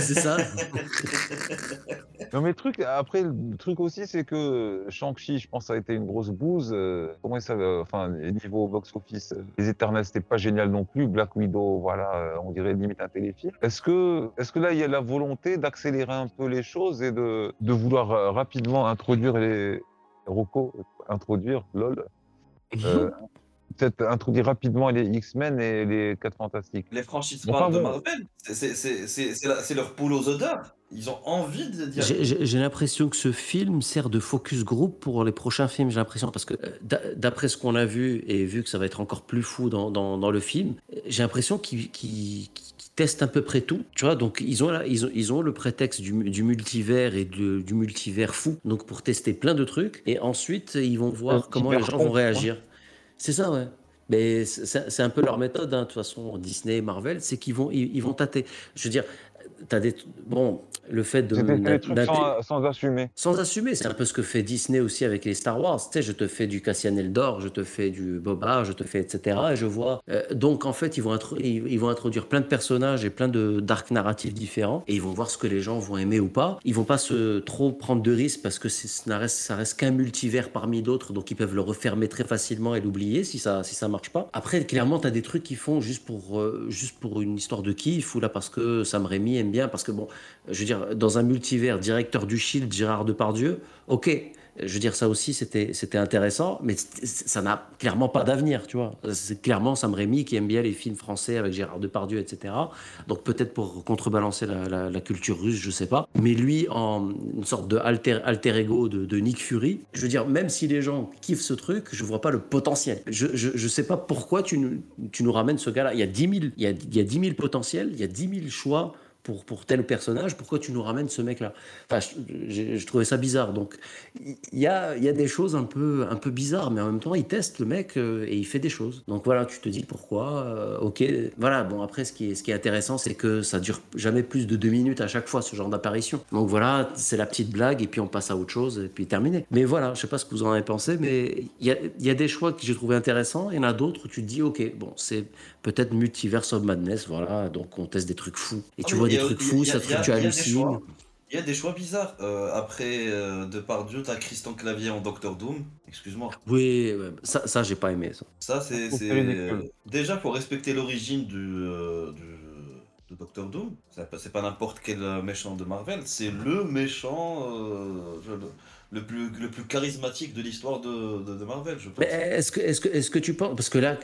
S3: c'est ça
S4: Non mais le truc, après le truc aussi c'est que Shang-Chi, je pense, ça a été une grosse bouse. euh, comment ça, euh, enfin niveau box-office, euh, les Éternels c'était pas génial non plus. Black Widow, voilà, euh, on dirait limite un téléfilm. Est-ce que, est-ce que là il y a la volonté d'accélérer un peu les choses et de, de vouloir rapidement introduire les Rocco, introduire lol, euh, peut-être introduire rapidement les X-Men et les Quatre Fantastiques.
S5: Les franchises de. Marvel, c'est- leur poule aux odeurs. Ils ont envie de dire.
S3: J'ai- l'impression que ce film sert de focus group pour les prochains films, j'ai l'impression, parce que euh, d'a- d'après ce qu'on a vu, et vu que ça va être encore plus fou dans, dans, dans le film, j'ai l'impression qu'ils testent à peu près tout, tu vois, donc ils ont, là- ils ont, ils ont le prétexte du, du multivers et de- du multivers fou, donc pour tester plein de trucs, et ensuite ils vont voir comment les gens vont
S4: con,
S3: réagir. C'est ça, ouais. Mais c'est un peu leur méthode, hein, de toute façon, Disney Marvel, c'est qu'ils vont, ils vont tâter. Je veux dire, t'as des bon le fait de
S4: des trucs sans, sans assumer.
S3: sans assumer, c'est un peu ce que fait Disney aussi avec les Star Wars. Tu sais, je te fais du Cassian Eldor, je te fais du Boba, je te fais etc. Et je vois. euh, donc en fait, ils vont, ils, vont introduire plein de personnages et plein de d'arcs narratifs différents, et ils vont voir ce que les gens vont aimer ou pas. Ils vont pas se trop prendre de risques parce que ça reste, ça reste qu'un multivers parmi d'autres, donc ils peuvent le refermer très facilement et l'oublier si ça si ça marche pas. Après, clairement, tu as des trucs qui font juste pour euh, juste pour une histoire de kiff ou là parce que Sam Raimi aime bien parce que bon, je veux dire, dans un multivers, directeur du Shield, Gérard Depardieu, ok. Je veux dire, ça aussi, c'était intéressant, mais ça n'a clairement pas d'avenir, tu vois. C'est clairement Sam Raimi qui aime bien les films français avec Gérard Depardieu, etc. Donc peut-être pour contrebalancer la, culture russe, je sais pas. Mais lui, en une sorte de alter, alter ego de, Nick Fury, je veux dire, même si les gens kiffent ce truc, je vois pas le potentiel. Je, je, sais pas pourquoi tu tu nous ramènes ce gars-là. Il y a 10 000, il y a, il y a 10 000 potentiels, il y a 10 000 choix pour, pour tel personnage, pourquoi tu nous ramènes ce mec-là? Enfin, je, trouvais ça bizarre. Donc, il y a, il y a des choses un peu, un peu bizarres, mais en même temps, il teste le mec euh, et il fait des choses. Donc voilà, tu te dis pourquoi. euh, ok, voilà. Bon, après, ce qui est, ce qui est intéressant, c'est que ça dure jamais plus de deux minutes à chaque fois, ce genre d'apparition. Donc voilà, c'est la petite blague et puis on passe à autre chose et puis terminé. Mais voilà, je sais pas ce que vous en avez pensé, mais il y a, il y a des choix que j'ai trouvé intéressants. Il y en a d'autres où tu te dis, ok, bon, c'est peut-être Multiverse of Madness, voilà. Donc on teste des trucs fous. Et
S5: Ah,
S3: tu
S5: mais
S3: vois des trucs fous, ça
S5: il y
S3: te
S5: a-
S3: tu
S5: des
S3: hallucines.
S5: choix. Il y a des choix bizarres. Euh, après euh, Depardieu, t'as Christian Clavier en Doctor Doom. Excuse-moi.
S3: Oui, ça, ça j'ai pas aimé ça.
S5: Ça, c'est. euh, Déjà, faut respecter l'origine du, euh, du- de Doctor Doom. C'est pas- C'est pas n'importe quel euh, méchant de Marvel. C'est le méchant euh, je- le, plus, le plus charismatique de l'histoire de, Marvel, je pense.
S3: Est-ce que, est-ce que, est-ce que tu penses parce que là,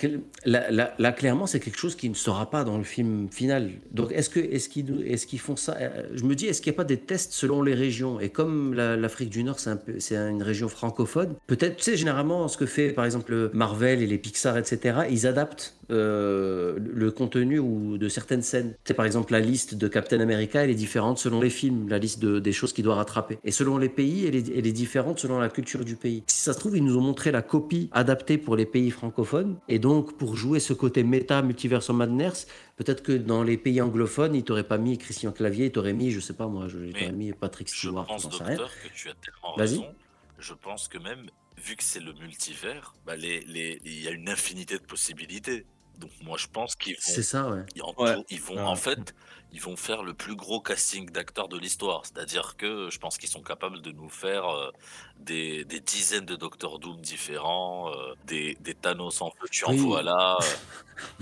S3: là, clairement, c'est quelque chose qui ne sera pas dans le film final. Donc, est-ce qu'ils, est-ce qu'ils font ça? Euh, Je me dis, est-ce qu'il n'y a pas des tests selon les régions? Et comme la- l'Afrique du Nord, c'est un une région francophone, peut-être, tu sais, généralement, ce que fait, par exemple, Marvel et les Pixar, etc., ils adaptent euh, le contenu ou de certaines scènes. C'est par exemple la liste de Captain America, elle est différente selon les films, la liste de, des choses qu'il doit rattraper. Et selon les pays, elle est, elle est différente selon la culture du pays. Si ça se trouve, ils nous ont montré la copie adaptée pour les pays francophones. Et donc, pour jouer ce côté méta Multiverse of Madness, peut-être que dans les pays anglophones, ils t'auraient pas mis Christian Clavier, ils t'auraient mis, je sais pas moi, je- mis Patrick
S6: Je
S3: Stewart,
S6: pense,
S3: sais rien.
S6: docteur, que tu as tellement
S3: Vas-y.
S6: raison. Je pense que même, vu que c'est le multivers, bah les, les, il y a une infinité de possibilités. Donc moi, je pense qu'ils vont,
S3: C'est ça, ouais.
S6: ils, en,
S5: Ouais.
S6: ils vont
S5: Ouais.
S6: en fait, ils vont faire le plus gros casting d'acteurs de l'histoire. C'est-à-dire que je pense qu'ils sont capables de nous faire euh, des, des dizaines de Doctor Doom différents, euh, des, des Thanos en feu, tu en
S3: Oui.
S6: vois là. euh.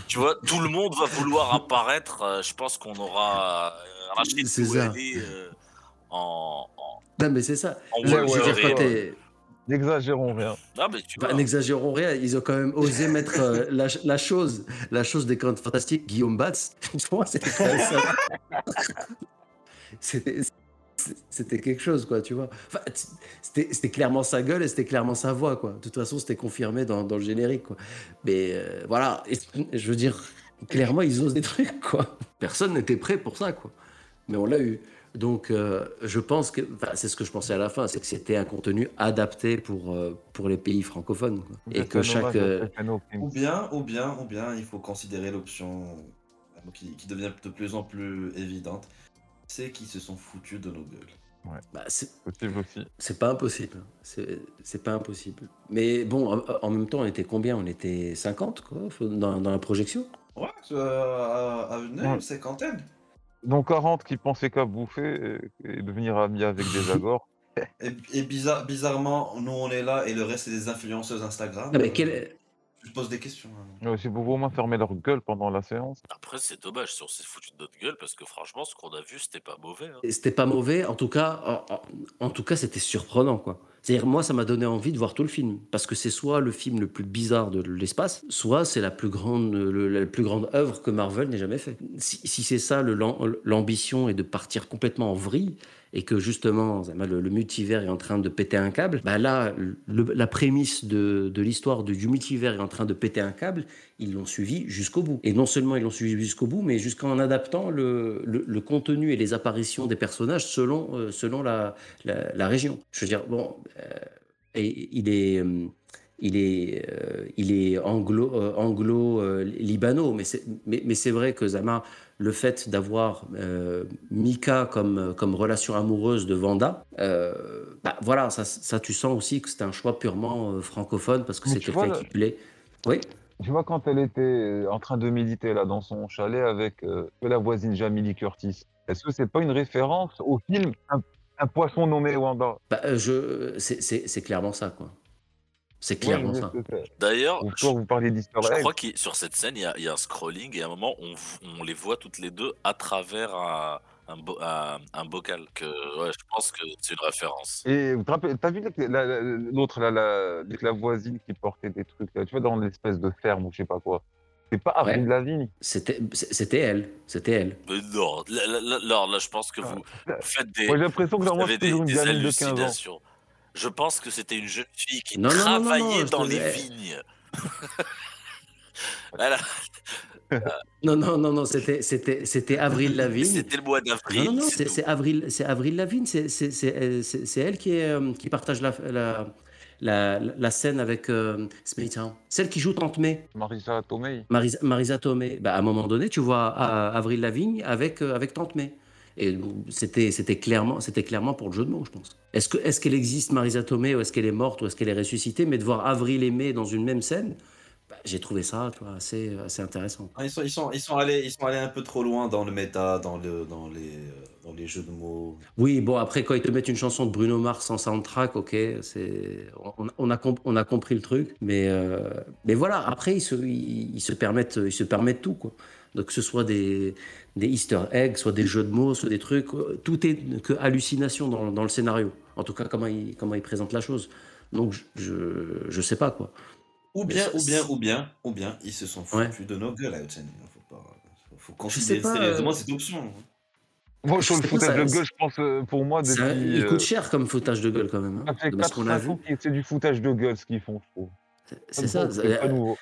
S6: tu vois, tout le monde va vouloir apparaître. euh, je pense qu'on aura Rachid
S3: C'est ça.
S6: Kouali, euh, en, en,
S3: Non, mais c'est ça.
S6: en
S4: Ouais,
S3: Je
S4: ouais,
S3: veux dire,
S4: N'exagérons rien.
S6: Ah, mais tu
S3: Bah. N'exagérons rien, ils ont quand même osé mettre euh, la, la chose, la chose des contes fantastiques, Guillaume Batz. C'était quand même ça. C'était- C'était quelque chose, quoi, tu vois. Enfin, c'était c'était clairement sa gueule et c'était clairement sa voix, quoi. De toute façon, c'était confirmé dans, dans le générique, quoi. Mais euh, voilà, Et je veux dire, clairement, ils osent des trucs, quoi. Personne n'était prêt pour ça, quoi. Mais on l'a eu. Donc, euh, je pense que, enfin, c'est ce que je pensais à la fin, c'est que c'était un contenu adapté pour, euh, pour les pays francophones. quoi. Et que chaque. euh.
S5: Ou bien, ou bien, ou bien, il faut considérer l'option euh, qui, qui devient de plus en plus évidente. C'est qu'ils se sont foutus de nos gueules.
S3: bah, c'est pas impossible. C'est c'est pas impossible. Mais bon, en, en même temps, on était combien? On était 50, quoi, dans, dans la projection?
S5: Ouais, euh, à, à une
S4: Ouais.
S5: cinquantaine.
S4: Donc 40 qui pensaient qu'à bouffer et, et devenir amis avec des agores.
S5: Et, et bizarre, bizarrement, nous on est là et le reste c'est des influenceuses Instagram.
S3: Ah, mais
S5: Euh,
S3: quel-
S5: Je pose des questions. hein.
S4: Ouais, C'est pour au moins fermer leur gueule pendant la séance.
S6: Après, c'est dommage si on s'est foutu de notre gueule parce que franchement, ce qu'on a vu, c'était pas mauvais. hein.
S3: Et C'était pas mauvais, en tout cas, en, en- en tout cas, c'était surprenant, quoi. C'est-à-dire, moi, ça m'a donné envie de voir tout le film, parce que c'est soit le film le plus bizarre de l'espace, soit c'est la plus grande, la plus grande œuvre que Marvel n'ait jamais fait. Si, c'est ça l'ambition est de partir complètement en vrille et que justement le, multivers est en train de péter un câble, bah là, la prémisse de, l'histoire du, multivers est en train de péter un câble, ils l'ont suivi jusqu'au bout. Et non seulement ils l'ont suivi jusqu'au bout, mais jusqu'en adaptant le, contenu et les apparitions des personnages selon, euh, selon la, la, région. Je veux dire, bon, et il est. euh, il est, euh, il est anglo, euh, anglo euh, libano, mais c'est, mais, mais c'est vrai que Zama, le fait d'avoir euh, Mika comme, comme relation amoureuse de Vanda, euh, bah, voilà, ça, ça, tu sens aussi que c'est un choix purement euh, francophone parce que c'est quelqu'un qui plaît. Oui,
S4: Tu vois, quand elle était euh, en train de méditer là dans son chalet avec euh, la voisine Jamie Curtis, est-ce que c'est pas une référence au film Un, poisson nommé Wanda
S3: bah, euh, je, c'est, c'est, c'est clairement ça, quoi. C'est clairement ça.
S6: D'ailleurs, je,
S4: vous parliez d'easter
S6: je crois que sur cette scène, il y, a, il y a un scrolling et à un moment, on, on les voit toutes les deux à travers un, un, bo- un- un bocal. Que, ouais, je pense que c'est une référence.
S4: Et vous t'as vu la- la- la- l'autre, la, la voisine qui portait des trucs, là, tu vois, dans l'espèce de ferme ou je sais pas quoi. C'est pas Avril
S3: Ouais.
S4: Lavigne.
S3: C'était, c'était elle. C'était elle.
S6: Mais non, là, là, là, là, là, je pense que vous, vous faites des,
S4: Moi, j'ai l'impression que
S6: vous
S4: normalement,
S6: avez
S4: c'est
S6: des,
S4: toujours une
S6: des
S4: gamine de 15 ans.
S6: Je pense que c'était une jeune fille qui
S3: Non, non, non, non,
S6: travaillait dans les
S3: eh.
S6: vignes. Voilà.
S3: Non, non, non, non, c'était, c'était, c'était Avril Lavigne.
S6: C'était le mois d'avril.
S3: Non, non, non,
S6: c'est
S3: c'est c'est Avril, c'est Avril Lavigne, c'est c'est- c'est- euh, elle qui, est, euh, qui partage la, la, la, la scène avec euh, Smithtown. Celle qui joue Tante May,
S4: Marisa Tomei.
S3: Marisa, Marisa Tomei. Bah, à un moment donné, tu vois Avril Lavigne avec, euh, avec Tante May. Et c'était c'était clairement, c'était clairement pour le jeu de mots, je pense. Est-ce que- est-ce qu'elle existe, Marisa Tomei, ou est-ce qu'elle est morte, ou est-ce qu'elle est ressuscitée Mais de voir Avril et May dans une même scène, j'ai trouvé ça tu vois, assez, assez intéressant.
S5: Ah, Ils sont, ils, sont, ils, sont allés, ils sont allés un peu trop loin dans le méta, dans, le, dans, les, euh, dans les jeux de mots.
S3: Oui, bon, après, quand ils te mettent une chanson de Bruno Mars en soundtrack, ok, c'est, on, on a, on a compris le truc, mais, euh, mais voilà, après, ils se, ils, ils se permettent, ils se permettent tout, quoi. Donc, que ce soit des, des easter eggs, soit des jeux de mots, soit des trucs, euh, tout est que hallucination dans, dans le scénario. En tout cas, comment ils, comment ils présentent la chose. Donc, je, je sais pas, quoi.
S5: Ou bien, ou bien, ou bien, ou bien, ils se sont
S3: Ouais.
S5: foutus de nos gueules à Hudson. Faut, pas, faut, considérer
S3: pas,
S5: sérieusement
S3: euh,
S5: cette option.
S4: Moi, sur le foutage
S3: ça,
S4: de gueule, je pense, euh, pour moi, depuis.
S3: Ça- il
S4: euh,
S3: coûte cher comme foutage de gueule, quand même. hein,
S4: ça fait
S3: de ce qu'on a
S4: 4
S3: vu.
S4: ans que c'est du foutage de gueule ce qu'ils font, je trouve.
S3: C'est ça.
S4: C'est pas
S3: euh,
S4: nouveau.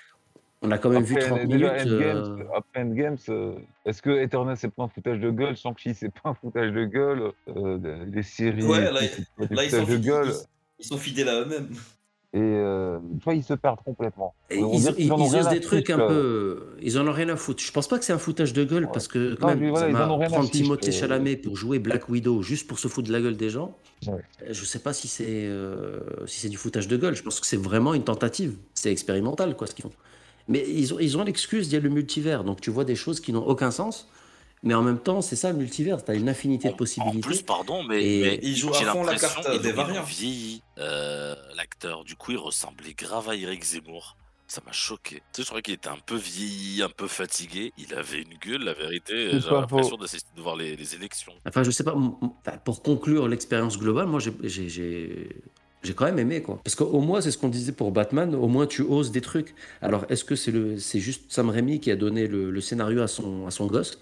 S3: On a quand même vu
S4: Après,
S3: 30
S4: déjà,
S3: minutes.
S4: Endgames,
S3: euh,
S4: après Endgames, euh, est-ce que Eternal c'est pas un foutage de gueule, Shang-Chi c'est pas un foutage de gueule, euh, les séries,
S5: Ouais, là, Là, ils sont,
S4: de gueule,
S5: ils sont fidèles à eux-mêmes.
S4: Et euh, tu vois, ils se perdent complètement.
S3: Et ils, ils-
S4: à
S3: des trucs un
S4: euh.
S3: peu. Ils en ont rien à foutre. Je pense pas que c'est un foutage de gueule
S4: Ouais.
S3: parce que,
S4: Non,
S3: quand même,
S4: voilà,
S3: ça m'a- prendre Timothée. Chalamet pour jouer Black Widow juste pour se foutre de la gueule des gens,
S4: Ouais.
S3: euh, je sais pas si c'est euh, si c'est du foutage de gueule. Je pense que c'est vraiment une tentative. C'est expérimental, quoi, ce qu'ils font. Mais ils ont, ils ont l'excuse d'y a le multivers. Donc tu vois des choses qui n'ont aucun sens. Mais en même temps, c'est ça le multivers. Tu as une infinité de
S6: En- En
S3: possibilités.
S6: plus, pardon, mais,
S3: Et-
S6: mais
S5: Ils jouent
S6: j'ai
S5: à fond la carte
S6: qu'ils
S5: des variants.
S6: vieilli euh, l'acteur. Du coup, il ressemblait grave à Eric Zemmour. Ça m'a choqué. Tu sais, je croyais qu'il était un peu vieilli, un peu fatigué. Il avait une gueule, la vérité.
S4: Pas
S6: l'impression d'assister de voir les, les élections.
S3: Enfin, je sais pas. pour conclure l'expérience globale, moi, j'ai- j'ai- j'ai j'ai quand même aimé, quoi. Parce qu'au moins, c'est ce qu'on disait pour Batman, au moins tu oses des trucs. Alors, est-ce que c'est le, c'est juste Sam Raimi qui a donné le, le scénario à son, à son gosse?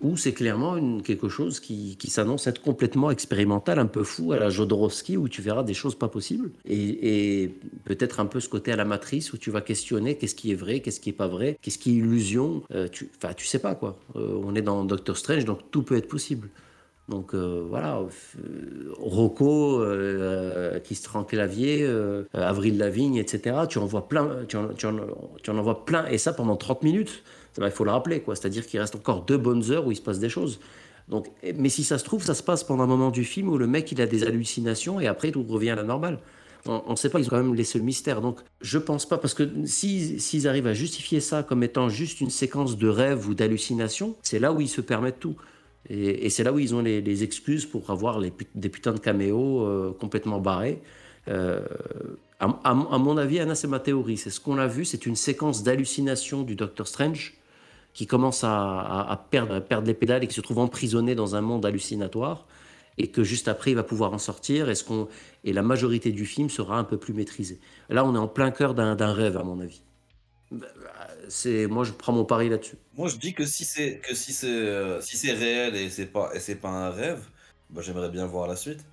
S3: Ou c'est clairement quelque chose qui, qui s'annonce être complètement expérimental, un peu fou, à la Jodorowsky, où tu verras des choses pas possibles. Et, peut-être un peu ce côté à la matrice, où tu vas questionner qu'est-ce qui est vrai, qu'est-ce qui est pas vrai, qu'est-ce qui est illusion. Euh, tu, enfin, tu sais pas, quoi. Euh, on est dans Doctor Strange, donc tout peut être possible. Donc euh, voilà, Rocco, euh, qui se clavier, Avril Lavigne, etc. Tu en vois plein, tu en, en- envoies plein, et ça pendant 30 minutes. Il faut le rappeler, quoi. C'est-à-dire qu'il reste encore deux bonnes heures où il se passe des choses. Donc, et- mais si ça se trouve, ça se passe pendant un moment du film où le mec il a des hallucinations et après tout revient à la normale. On ne sait pas, ils ont quand même laissé le mystère. Donc, je pense pas, parce que si- s'ils arrivent à justifier ça comme étant juste une séquence de rêve ou d'hallucination, c'est là où ils se permettent tout. Et, c'est là où ils ont les, excuses pour avoir les, des putains de caméos euh, complètement barrés. Euh, à, à mon- à mon avis, Anna, c'est ma théorie. C'est ce qu'on a vu, c'est une séquence d'hallucination du Docteur Strange qui commence à, perdre, à les pédales et qui se trouve emprisonné dans un monde hallucinatoire et que juste après il va pouvoir en sortir et, ce qu'on- et la majorité du film sera un peu plus maîtrisée. Là, on est en plein cœur d'un rêve, à mon avis. C'est Moi, je prends mon pari là-dessus.
S5: Moi, je dis que si c'est que si c'est euh, si c'est réel et c'est pas et c'est pas un rêve, bah, j'aimerais bien voir la suite.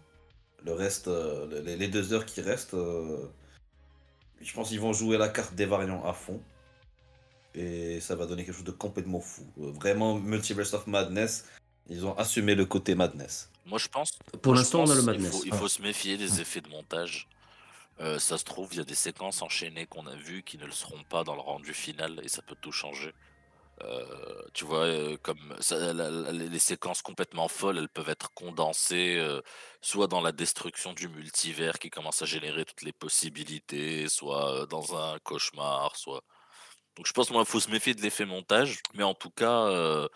S5: Le reste, euh, les, les deux heures qui restent, euh, je pense qu'ils vont jouer la carte des variants à fond. Et ça va donner quelque chose de complètement fou. Vraiment, Multiverse of Madness, ils ont assumé le côté madness.
S6: Moi, je pense.
S3: Pour l'instant, on a le
S6: qu'il
S3: madness.
S6: faut- Il faut, se méfier des effets de montage. Euh, ça se trouve, il y a des séquences enchaînées qu'on a vues qui ne le seront pas dans le rendu final et ça peut tout changer. Euh, tu vois, euh, comme ça, la- la- les séquences complètement folles, elles peuvent être condensées euh, soit dans la destruction du multivers qui commence à générer toutes les possibilités, soit dans un cauchemar, soit. Donc je pense moi, il faut se méfier de l'effet montage, mais en tout cas, euh,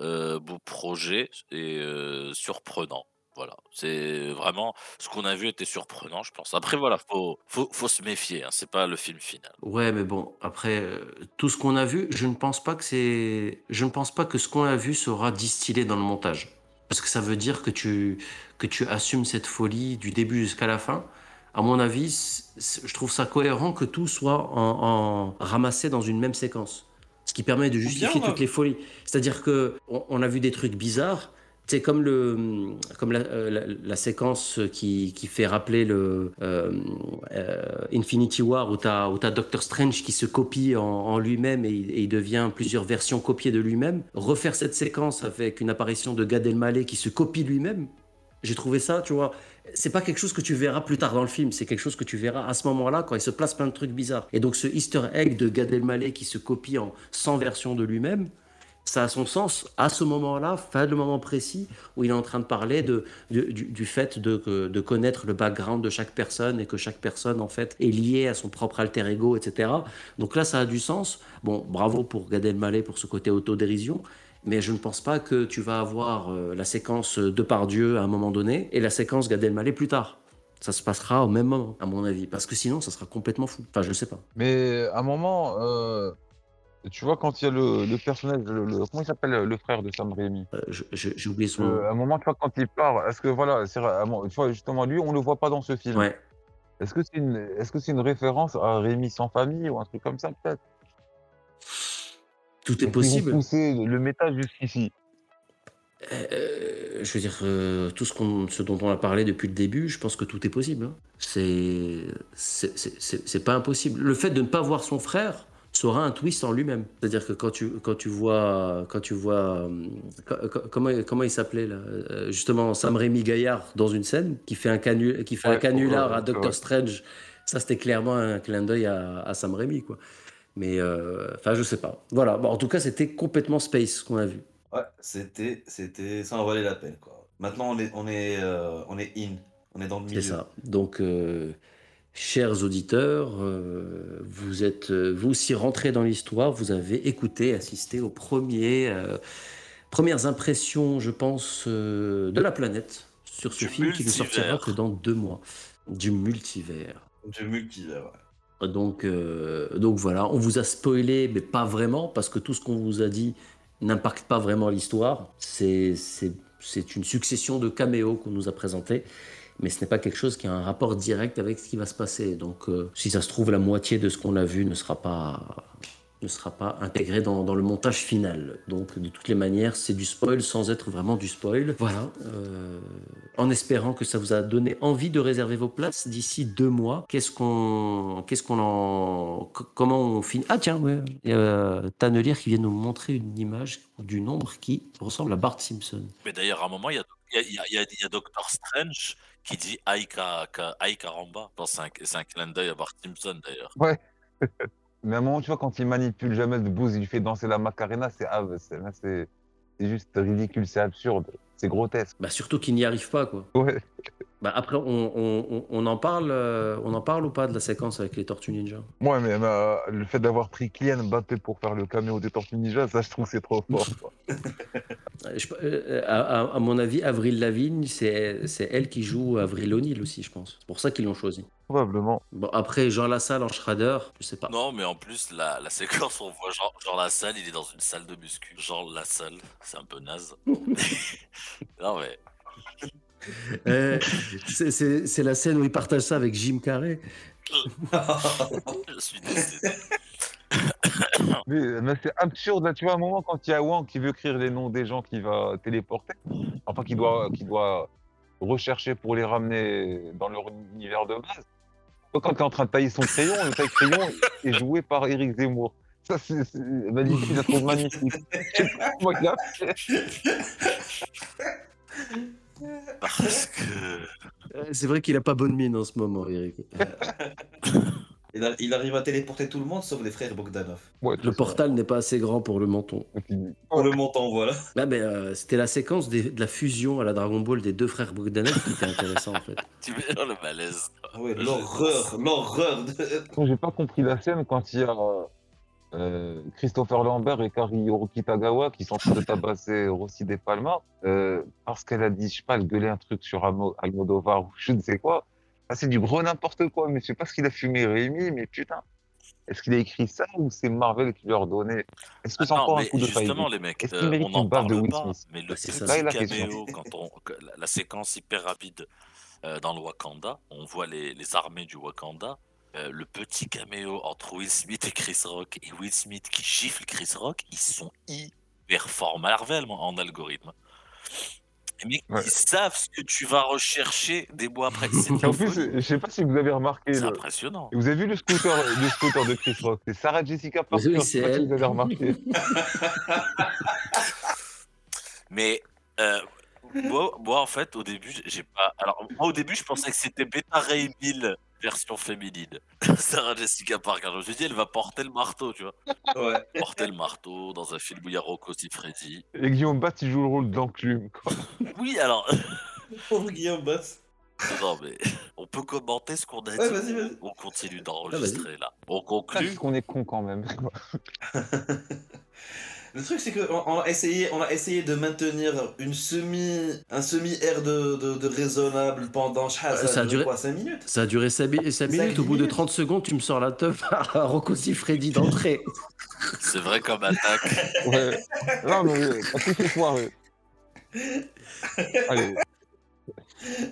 S6: euh, beau projet et euh, surprenant. Voilà, c'est vraiment ce qu'on a vu était surprenant, je pense. Après, voilà, faut, faut, faut se méfier, hein, c'est pas le film final.
S3: Ouais, mais bon, après, tout ce qu'on a vu, je ne pense pas que c'est. Je ne pense pas que ce qu'on a vu sera distillé dans le montage. Parce que ça veut dire que tu, que tu assumes cette folie du début jusqu'à la fin. À mon avis, je trouve ça cohérent que tout soit en, en- ramassé dans une même séquence. Ce qui permet de justifier toutes les folies. C'est-à-dire que on, on a vu des trucs bizarres. C'est comme, le, comme la, euh, la- la séquence qui, qui fait rappeler le euh, euh, Infinity War où tu as, où t'as Doctor Strange qui se copie en, en lui-même et, il- et il devient plusieurs versions copiées de lui-même. Refaire cette séquence avec une apparition de Gad Elmaleh qui se copie lui-même, j'ai trouvé ça, tu vois, c'est pas quelque chose que tu verras plus tard dans le film, c'est quelque chose que tu verras à ce moment-là quand il se place plein de trucs bizarres. Et donc ce easter egg de Gad Elmaleh qui se copie en 100 versions de lui-même, ça a son sens à ce moment-là, fin le moment précis où il est en train de parler du fait de, de connaître le background de chaque personne et que chaque personne en fait est liée à son propre alter ego, etc. Donc là, ça a du sens. Bon, bravo pour Gad Elmaleh pour ce côté autodérision. Mais je ne pense pas que tu vas avoir euh, la séquence de par Dieu à un moment donné et la séquence Gad Elmaleh plus tard. Ça se passera au même moment, à mon avis. Parce que sinon, ça sera complètement fou. Enfin, je sais pas.
S4: Mais à un moment, euh, tu vois, quand il y a le, le personnage, le, le- comment il s'appelle, le frère de Sam Raimi?
S3: Euh, J'ai oublié son
S4: Euh,
S3: nom.
S4: À un moment, tu vois, quand il part, est-ce que voilà, c'est tu vois, justement, lui, on le voit pas dans ce film.
S3: Ouais.
S4: Est-ce que c'est une, que une référence à Rémi sans famille ou un truc comme ça, peut-être?
S3: Tout est possible.
S4: pousser le métal jusqu'ici.
S3: Euh, je veux dire, euh, tout ce, qu'on- ce dont on a parlé depuis le début, je pense que tout est possible. hein. C'est c'est- c'est- c'est- c'est pas impossible. Le fait de ne pas voir son frère sera un twist en lui-même. C'est-à-dire que quand tu, quand tu vois, quand tu vois euh, co- co- comment, comment il s'appelait là Euh, Justement, Sam Rémy Gaillard dans une scène qui fait un, canu, qui fait un canular
S4: ouais,
S3: à Doctor. Strange. Ça, c'était clairement un clin d'œil à, à Sam Raimi, quoi. Mais, euh, enfin, je sais pas. Voilà. Bon, en tout cas, c'était complètement space ce qu'on a vu.
S5: Ouais, c'était, c'était, ça en valait la peine, quoi. Maintenant, on est, on est, euh, on est in, on est dans le
S3: C'est
S5: milieu.
S3: ça. Donc, euh, chers auditeurs, euh, vous êtes euh, vous aussi rentrés dans l'histoire. Vous avez écouté, assisté aux premiers, euh, premières impressions, je pense, de la planète sur ce
S6: Du
S3: film qui ne sortira que dans deux mois. Du multivers.
S5: Du multivers, ouais.
S3: Donc, euh, donc voilà, on vous a spoilé, mais pas vraiment, parce que tout ce qu'on vous a dit n'impacte pas vraiment l'histoire. C'est une succession de caméos qu'on nous a présentés, mais ce n'est pas quelque chose qui a un rapport direct avec ce qui va se passer. Donc, euh, si ça se trouve, la moitié de ce qu'on a vu ne sera pas ne sera pas intégré dans, dans le montage final. Donc, de toutes les manières, c'est du spoil sans être vraiment du spoil. Voilà. Euh, en espérant que ça vous a donné envie de réserver vos places d'ici deux mois. Qu'est-ce qu'on, qu'est-ce qu'on en, co- comment on finit? Ah tiens, ouais, il y a euh, Tannelier qui vient nous montrer une image du nombre qui ressemble à Bart Simpson.
S6: Mais d'ailleurs, à un moment, il y a, il y a, il y a- il y a- il y a Doctor Strange qui dit Aïe Ka- Ka- Aïe Caramba. Je pense que C'est un, c'est un clin d'œil à Bart Simpson d'ailleurs.
S4: Ouais. Mais à un moment, tu vois, quand il manipule Jamel Debbouze, il fait danser la Macarena, c'est ah, c'est juste ridicule, c'est absurde, c'est grotesque.
S3: Bah surtout qu'il n'y arrive pas quoi.
S4: Ouais.
S3: Bah après, on, on- on- on en parle, euh, on en parle ou pas de la séquence avec les Tortues Ninja?
S4: Ouais, mais euh, le fait d'avoir pris Kylian Mbappé pour faire le caméo des Tortues Ninja, ça, je trouve c'est trop fort. quoi.
S3: Euh, je- euh, à, à- à mon avis, Avril Lavigne, c'est c'est elle qui joue Avril O'Neil aussi, je pense. C'est pour ça qu'ils l'ont choisi.
S4: Probablement.
S3: Bon, après, Jean Lassalle en Shredder, je sais pas.
S6: Non, mais en plus, la, la séquence, on voit Jean, Jean Lassalle, il est dans une salle de muscu. Jean Lassalle, c'est un peu naze. non, mais
S3: Euh, c'est- c'est c'est la scène où il partage ça avec Jim Carrey.
S6: je suis décédé.
S4: Mais, mais c'est absurde, là, tu vois, à un moment, quand il y a Wang qui veut écrire les noms des gens qu'il va téléporter, enfin, qui doit, qui doit rechercher pour les ramener dans leur univers de base, toi, quand tu es en train de tailler son crayon, le taille-crayon est joué par Eric Zemmour. Ça, c'est magnifique, je la trouve magnifique. Je sais pas comment il a fait.
S6: Parce que.
S3: Euh, C'est vrai qu'il a pas bonne mine en ce moment, Eric.
S5: Il, a- il arrive à téléporter tout le monde sauf les frères Bogdanov.
S4: Ouais,
S3: Le portal n'est pas assez grand pour le menton.
S5: Pour le montant, voilà.
S3: Ah, mais euh, c'était la séquence des- de la fusion à la Dragon Ball des deux frères Bogdanov qui était intéressant en fait.
S6: Tu veux dire le malaise.
S5: Ah ouais, l'horreur, l'horreur. De...
S4: Quand j'ai pas compris la scène quand il y a euh, Christopher Lambert et Kari Kitagawa qui sont en train de tabasser Rossi De Palma euh, parce qu'elle a dit, je sais pas, elle gueulait un truc sur Almo- Almodovar ou je ne sais quoi. Ah, c'est du gros n'importe quoi, mais je sais pas ce qu'il a fumé Rémi, mais putain. Est-ce qu'il a écrit ça ou c'est Marvel qui lui a ordonné? Est-ce que c'est encore un coup de
S6: justement,
S4: faille
S6: les mecs, euh, on
S4: de
S6: parle
S4: Will
S6: pas,
S4: Smith?
S6: mais le petit.
S4: Là
S6: caméo, quand on, la, la séquence hyper rapide euh, dans le Wakanda, on voit les, les armées du Wakanda. Euh, le petit caméo entre Will Smith et Chris Rock et Will Smith qui gifle Chris Rock, ils sont hyper forts Marvel moi, en algorithme.
S4: Ouais.
S6: ils savent ce que tu vas rechercher des mois après.
S4: En plus,
S6: folie.
S4: je sais pas si vous avez remarqué.
S6: c'est
S4: le-
S6: impressionnant.
S4: Vous avez vu le scooter, le scooter de Chris Rock? C'est Sarah Jessica Parker.
S3: Oui,
S4: je
S3: c'est
S4: sais pas si
S3: elle.
S4: vous avez remarqué.
S6: Mais euh, moi, moi, en fait, au début, j'ai pas. Alors, moi, au début, je pensais que c'était Beta Ray 1000 version féminine. Sarah Jessica Parker. Je me suis dit, elle va porter le marteau, tu vois.
S5: Ouais.
S6: Porter le marteau dans un film où il y a Rocco Siffredi.
S4: Et Guillaume Bat, il joue le rôle d'enclume. quoi.
S6: Oui, alors.
S5: Pauvre Guillaume Bass.
S6: non, mais on peut commenter ce qu'on a
S5: Ouais,
S6: dit.
S5: vas-y, vas-y.
S6: On continue d'enregistrer là. On conclut.
S4: Parce qu'on est con quand même.
S5: Le truc, c'est qu'on on a essayé, on a essayé de maintenir une semi, un semi air de, de, de raisonnable pendant ça,
S3: ça a duré-
S5: quoi, 5 minutes.
S3: Ça a duré 5 minutes. Au bout de
S5: minutes.
S3: 30 secondes, tu me sors la teuf à Rocco Siffredi d'entrée.
S6: C'est vrai comme attaque.
S4: Ouais. Non, mais euh, pas tout fait foiré. Allez,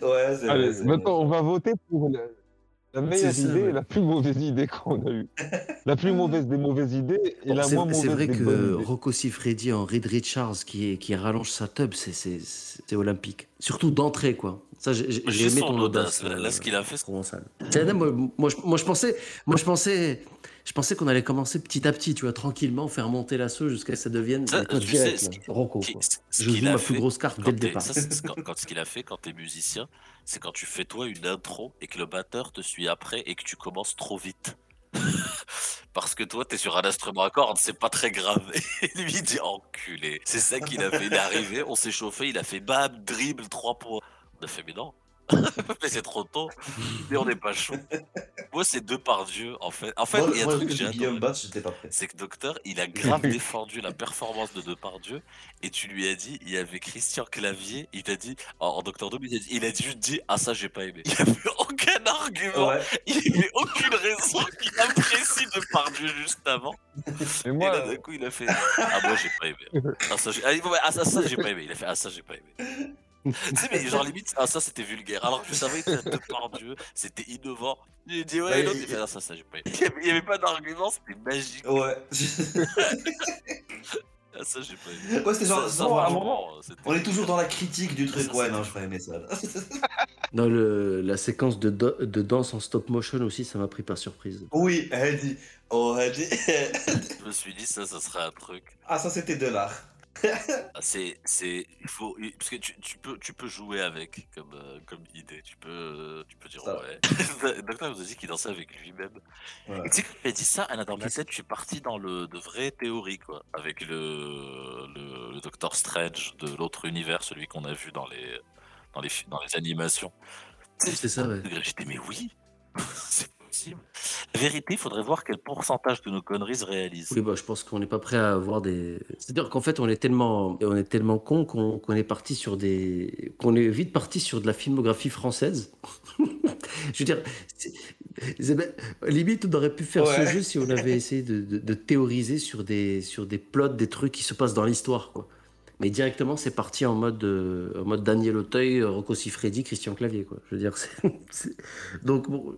S5: Ouais, c'est
S4: allez.
S5: vrai.
S4: maintenant, on va voter pour la meilleure
S3: C'est ça,
S4: idée
S3: ouais.
S4: et la plus mauvaise idée qu'on a eue. La plus mauvaise des mauvaises idées et
S3: Bon,
S4: la
S3: c'est
S4: moins
S3: c'est
S4: mauvaise
S3: vrai
S4: des
S3: que
S4: bonnes idées.
S3: Rocco Siffredi en Reed Richards qui, est- qui rallonge sa tub, c'est- c'est c'est olympique. Surtout d'entrée, quoi. Ça, j'ai aimé
S6: son
S3: ton
S6: audace.
S3: audace.
S6: Là,
S3: euh,
S6: là, ce qu'il a fait, c'est-
S3: provençal. Tiens, Moi, moi, moi, je pensais, moi, je pensais, je pensais qu'on allait commencer petit à petit, tu vois, tranquillement, faire monter l'assaut jusqu'à ce que ça devienne
S6: Ça,
S3: des
S6: sais,
S3: là. Rocco.
S6: qui-
S3: Je joue
S6: a
S3: ma plus grosse carte dès le départ.
S6: ça, c'est quand, quand ce qu'il a fait quand t'es musicien, c'est quand tu fais toi une intro et que le batteur te suit après et que tu commences trop vite. Parce que toi, t'es sur un instrument à cordes, c'est pas très grave. Et lui, il dit enculé. C'est ça qu'il a fait. Il est arrivé, on s'est chauffé, il a fait bam, dribble, 3 points. On a fait, mais non. mais c'est trop tôt. Mais on n'est pas chaud. Moi, c'est deux par Dieu, en fait. En fait,
S5: Moi,
S6: il y a un
S5: moi,
S6: truc que j'ai adoré
S5: Bass, j'étais pas prêt.
S6: c'est que Docteur, il a grave défendu la performance de Depardieu et tu lui as dit, il y avait Christian Clavier, il t'a dit, en, en Docteur Doom, il a, dit, il a juste dit, ah ça j'ai pas aimé. Il avait aucun argument,
S5: Ouais.
S6: il avait aucune raison qu'il apprécie Depardieu juste avant.
S4: Et
S6: Et
S4: moi,
S6: là d'un coup il a fait, ah moi j'ai pas aimé. Ah ça j'ai ah, ah, ça, ça, j'ai pas aimé. Il a fait, ah ça j'ai pas aimé. Tu sais, mais genre limite, ah ça c'était vulgaire. Alors que je savais que Depardieu, c'était innovant. J'ai dit, ouais,
S5: Ouais,
S6: l'autre,
S5: il-
S6: fait, ah ça, ça j'ai pas. Il y avait, il y avait pas d'argument, c'était magique.
S5: Ouais.
S6: Ah, ça, j'ai pas aimé.
S5: ouais, c'était genre,
S6: Ça, ça,
S5: bon, à un moment,
S6: c'était-
S5: on est toujours dans la critique du truc.
S6: Ça,
S5: Ouais, non, je ferais aimer ça.
S3: Dans le, la séquence de, do- de danse en stop motion aussi, ça m'a pris par surprise.
S5: oui, elle dit. Oh, elle dit.
S6: Je me suis dit, ça, ça serait un truc.
S5: ah, ça, c'était de l'art.
S6: Ah, C'est, c'est, il faut, parce que tu, tu peux, tu peux jouer avec comme, euh, comme idée. Tu peux, tu peux dire
S5: Ça.
S6: ouais. Docteur nous a dit qu'il dansait avec lui-même.
S5: Ouais.
S6: Tu sais, quand il a dit ça, Anna dans ma tête, je suis parti dans le, de vraies théories, quoi. Avec le, le, le Doctor Strange de l'autre univers, celui qu'on a vu dans les, dans les, dans les animations.
S3: C'est ça, ouais.
S6: J'étais, mais oui, possible. La vérité, il faudrait voir quel pourcentage de nos conneries se réalisent.
S3: Oui, bah, je pense qu'on n'est pas prêt à avoir des. C'est-à-dire qu'en fait, on est tellement, on est tellement con qu'on qu'on est parti sur des, qu'on est vite parti sur de la filmographie française. je veux dire, limite, on aurait pu faire ce jeu si on avait essayé de, de- de théoriser sur des, sur des plots, des trucs qui se passent dans l'histoire, quoi. Mais directement, c'est parti en mode, euh, en mode Daniel Auteuil, Rocco Siffredi, Christian Clavier, quoi. Je veux dire, c'est- donc bon,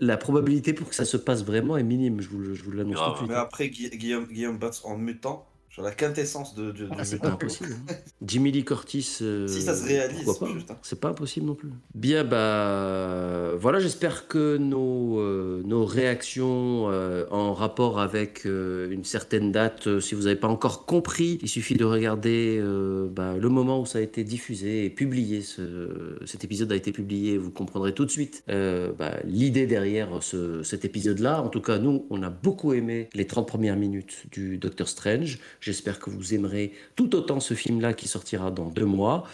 S3: la, probabilité pour que ça se passe vraiment est minime. Je vous, le- je vous l'annonce tout de suite.
S5: Mais après, Gui- Guillaume, Guillaume Batz en mutant, Sur la quintessence de, de,
S3: Ah, c'est pas impossible. hein. Jimmy Lee Curtis. euh,
S5: Si ça se réalise,
S3: pourquoi pas,
S5: putain.
S3: hein. C'est pas impossible non plus. Bien, bah voilà, j'espère que nos, euh, nos réactions euh, en rapport avec euh, une certaine date, euh, si vous n'avez pas encore compris, il suffit de regarder euh, bah, le moment où ça a été diffusé et publié. Ce, cet épisode a été publié, vous comprendrez tout de suite euh, bah, l'idée derrière ce- cet épisode-là. En tout cas, nous, on a beaucoup aimé les 30 premières minutes du Doctor Strange. J'espère que vous aimerez tout autant ce film-là qui sortira dans deux mois.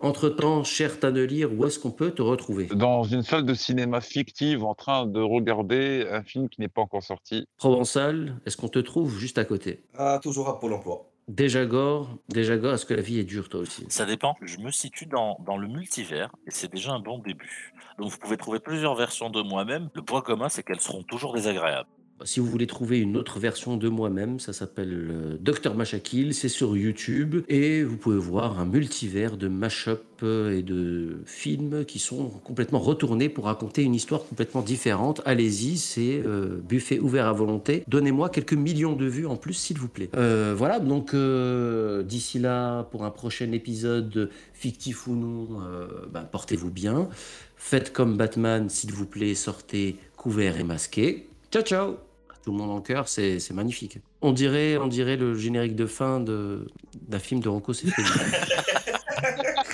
S3: Entre-temps, cher Tannelir, où est-ce qu'on peut te retrouver?
S4: Dans une salle de cinéma fictive en train de regarder un film qui n'est pas encore sorti.
S3: Provençal, est-ce qu'on te trouve juste à côté?
S5: Ah, toujours à Pôle emploi.
S3: Déjà Gore, déjà Gore, est-ce que la vie est dure toi aussi?
S6: Ça dépend. Je me situe dans, dans le multivers et c'est déjà un bon début. Donc vous pouvez trouver plusieurs versions de moi-même. Le point commun, c'est qu'elles seront toujours désagréables.
S3: Si vous voulez trouver une autre version de moi-même, ça s'appelle euh, Dr Machakil, c'est sur YouTube et vous pouvez voir un multivers de mash-up euh, et de films qui sont complètement retournés pour raconter une histoire complètement différente. Allez-y, c'est euh, buffet ouvert à volonté. Donnez-moi quelques millions de vues en plus, s'il vous plaît. Voilà, donc d'ici là, pour un prochain épisode, fictif ou non, bah, portez-vous bien. Faites comme Batman, s'il vous plaît, sortez couvert et masqué. Ciao, ciao Tout le monde en cœur, c'est magnifique. On dirait, on dirait le générique de fin de- d'un film de Rocco Siffredi.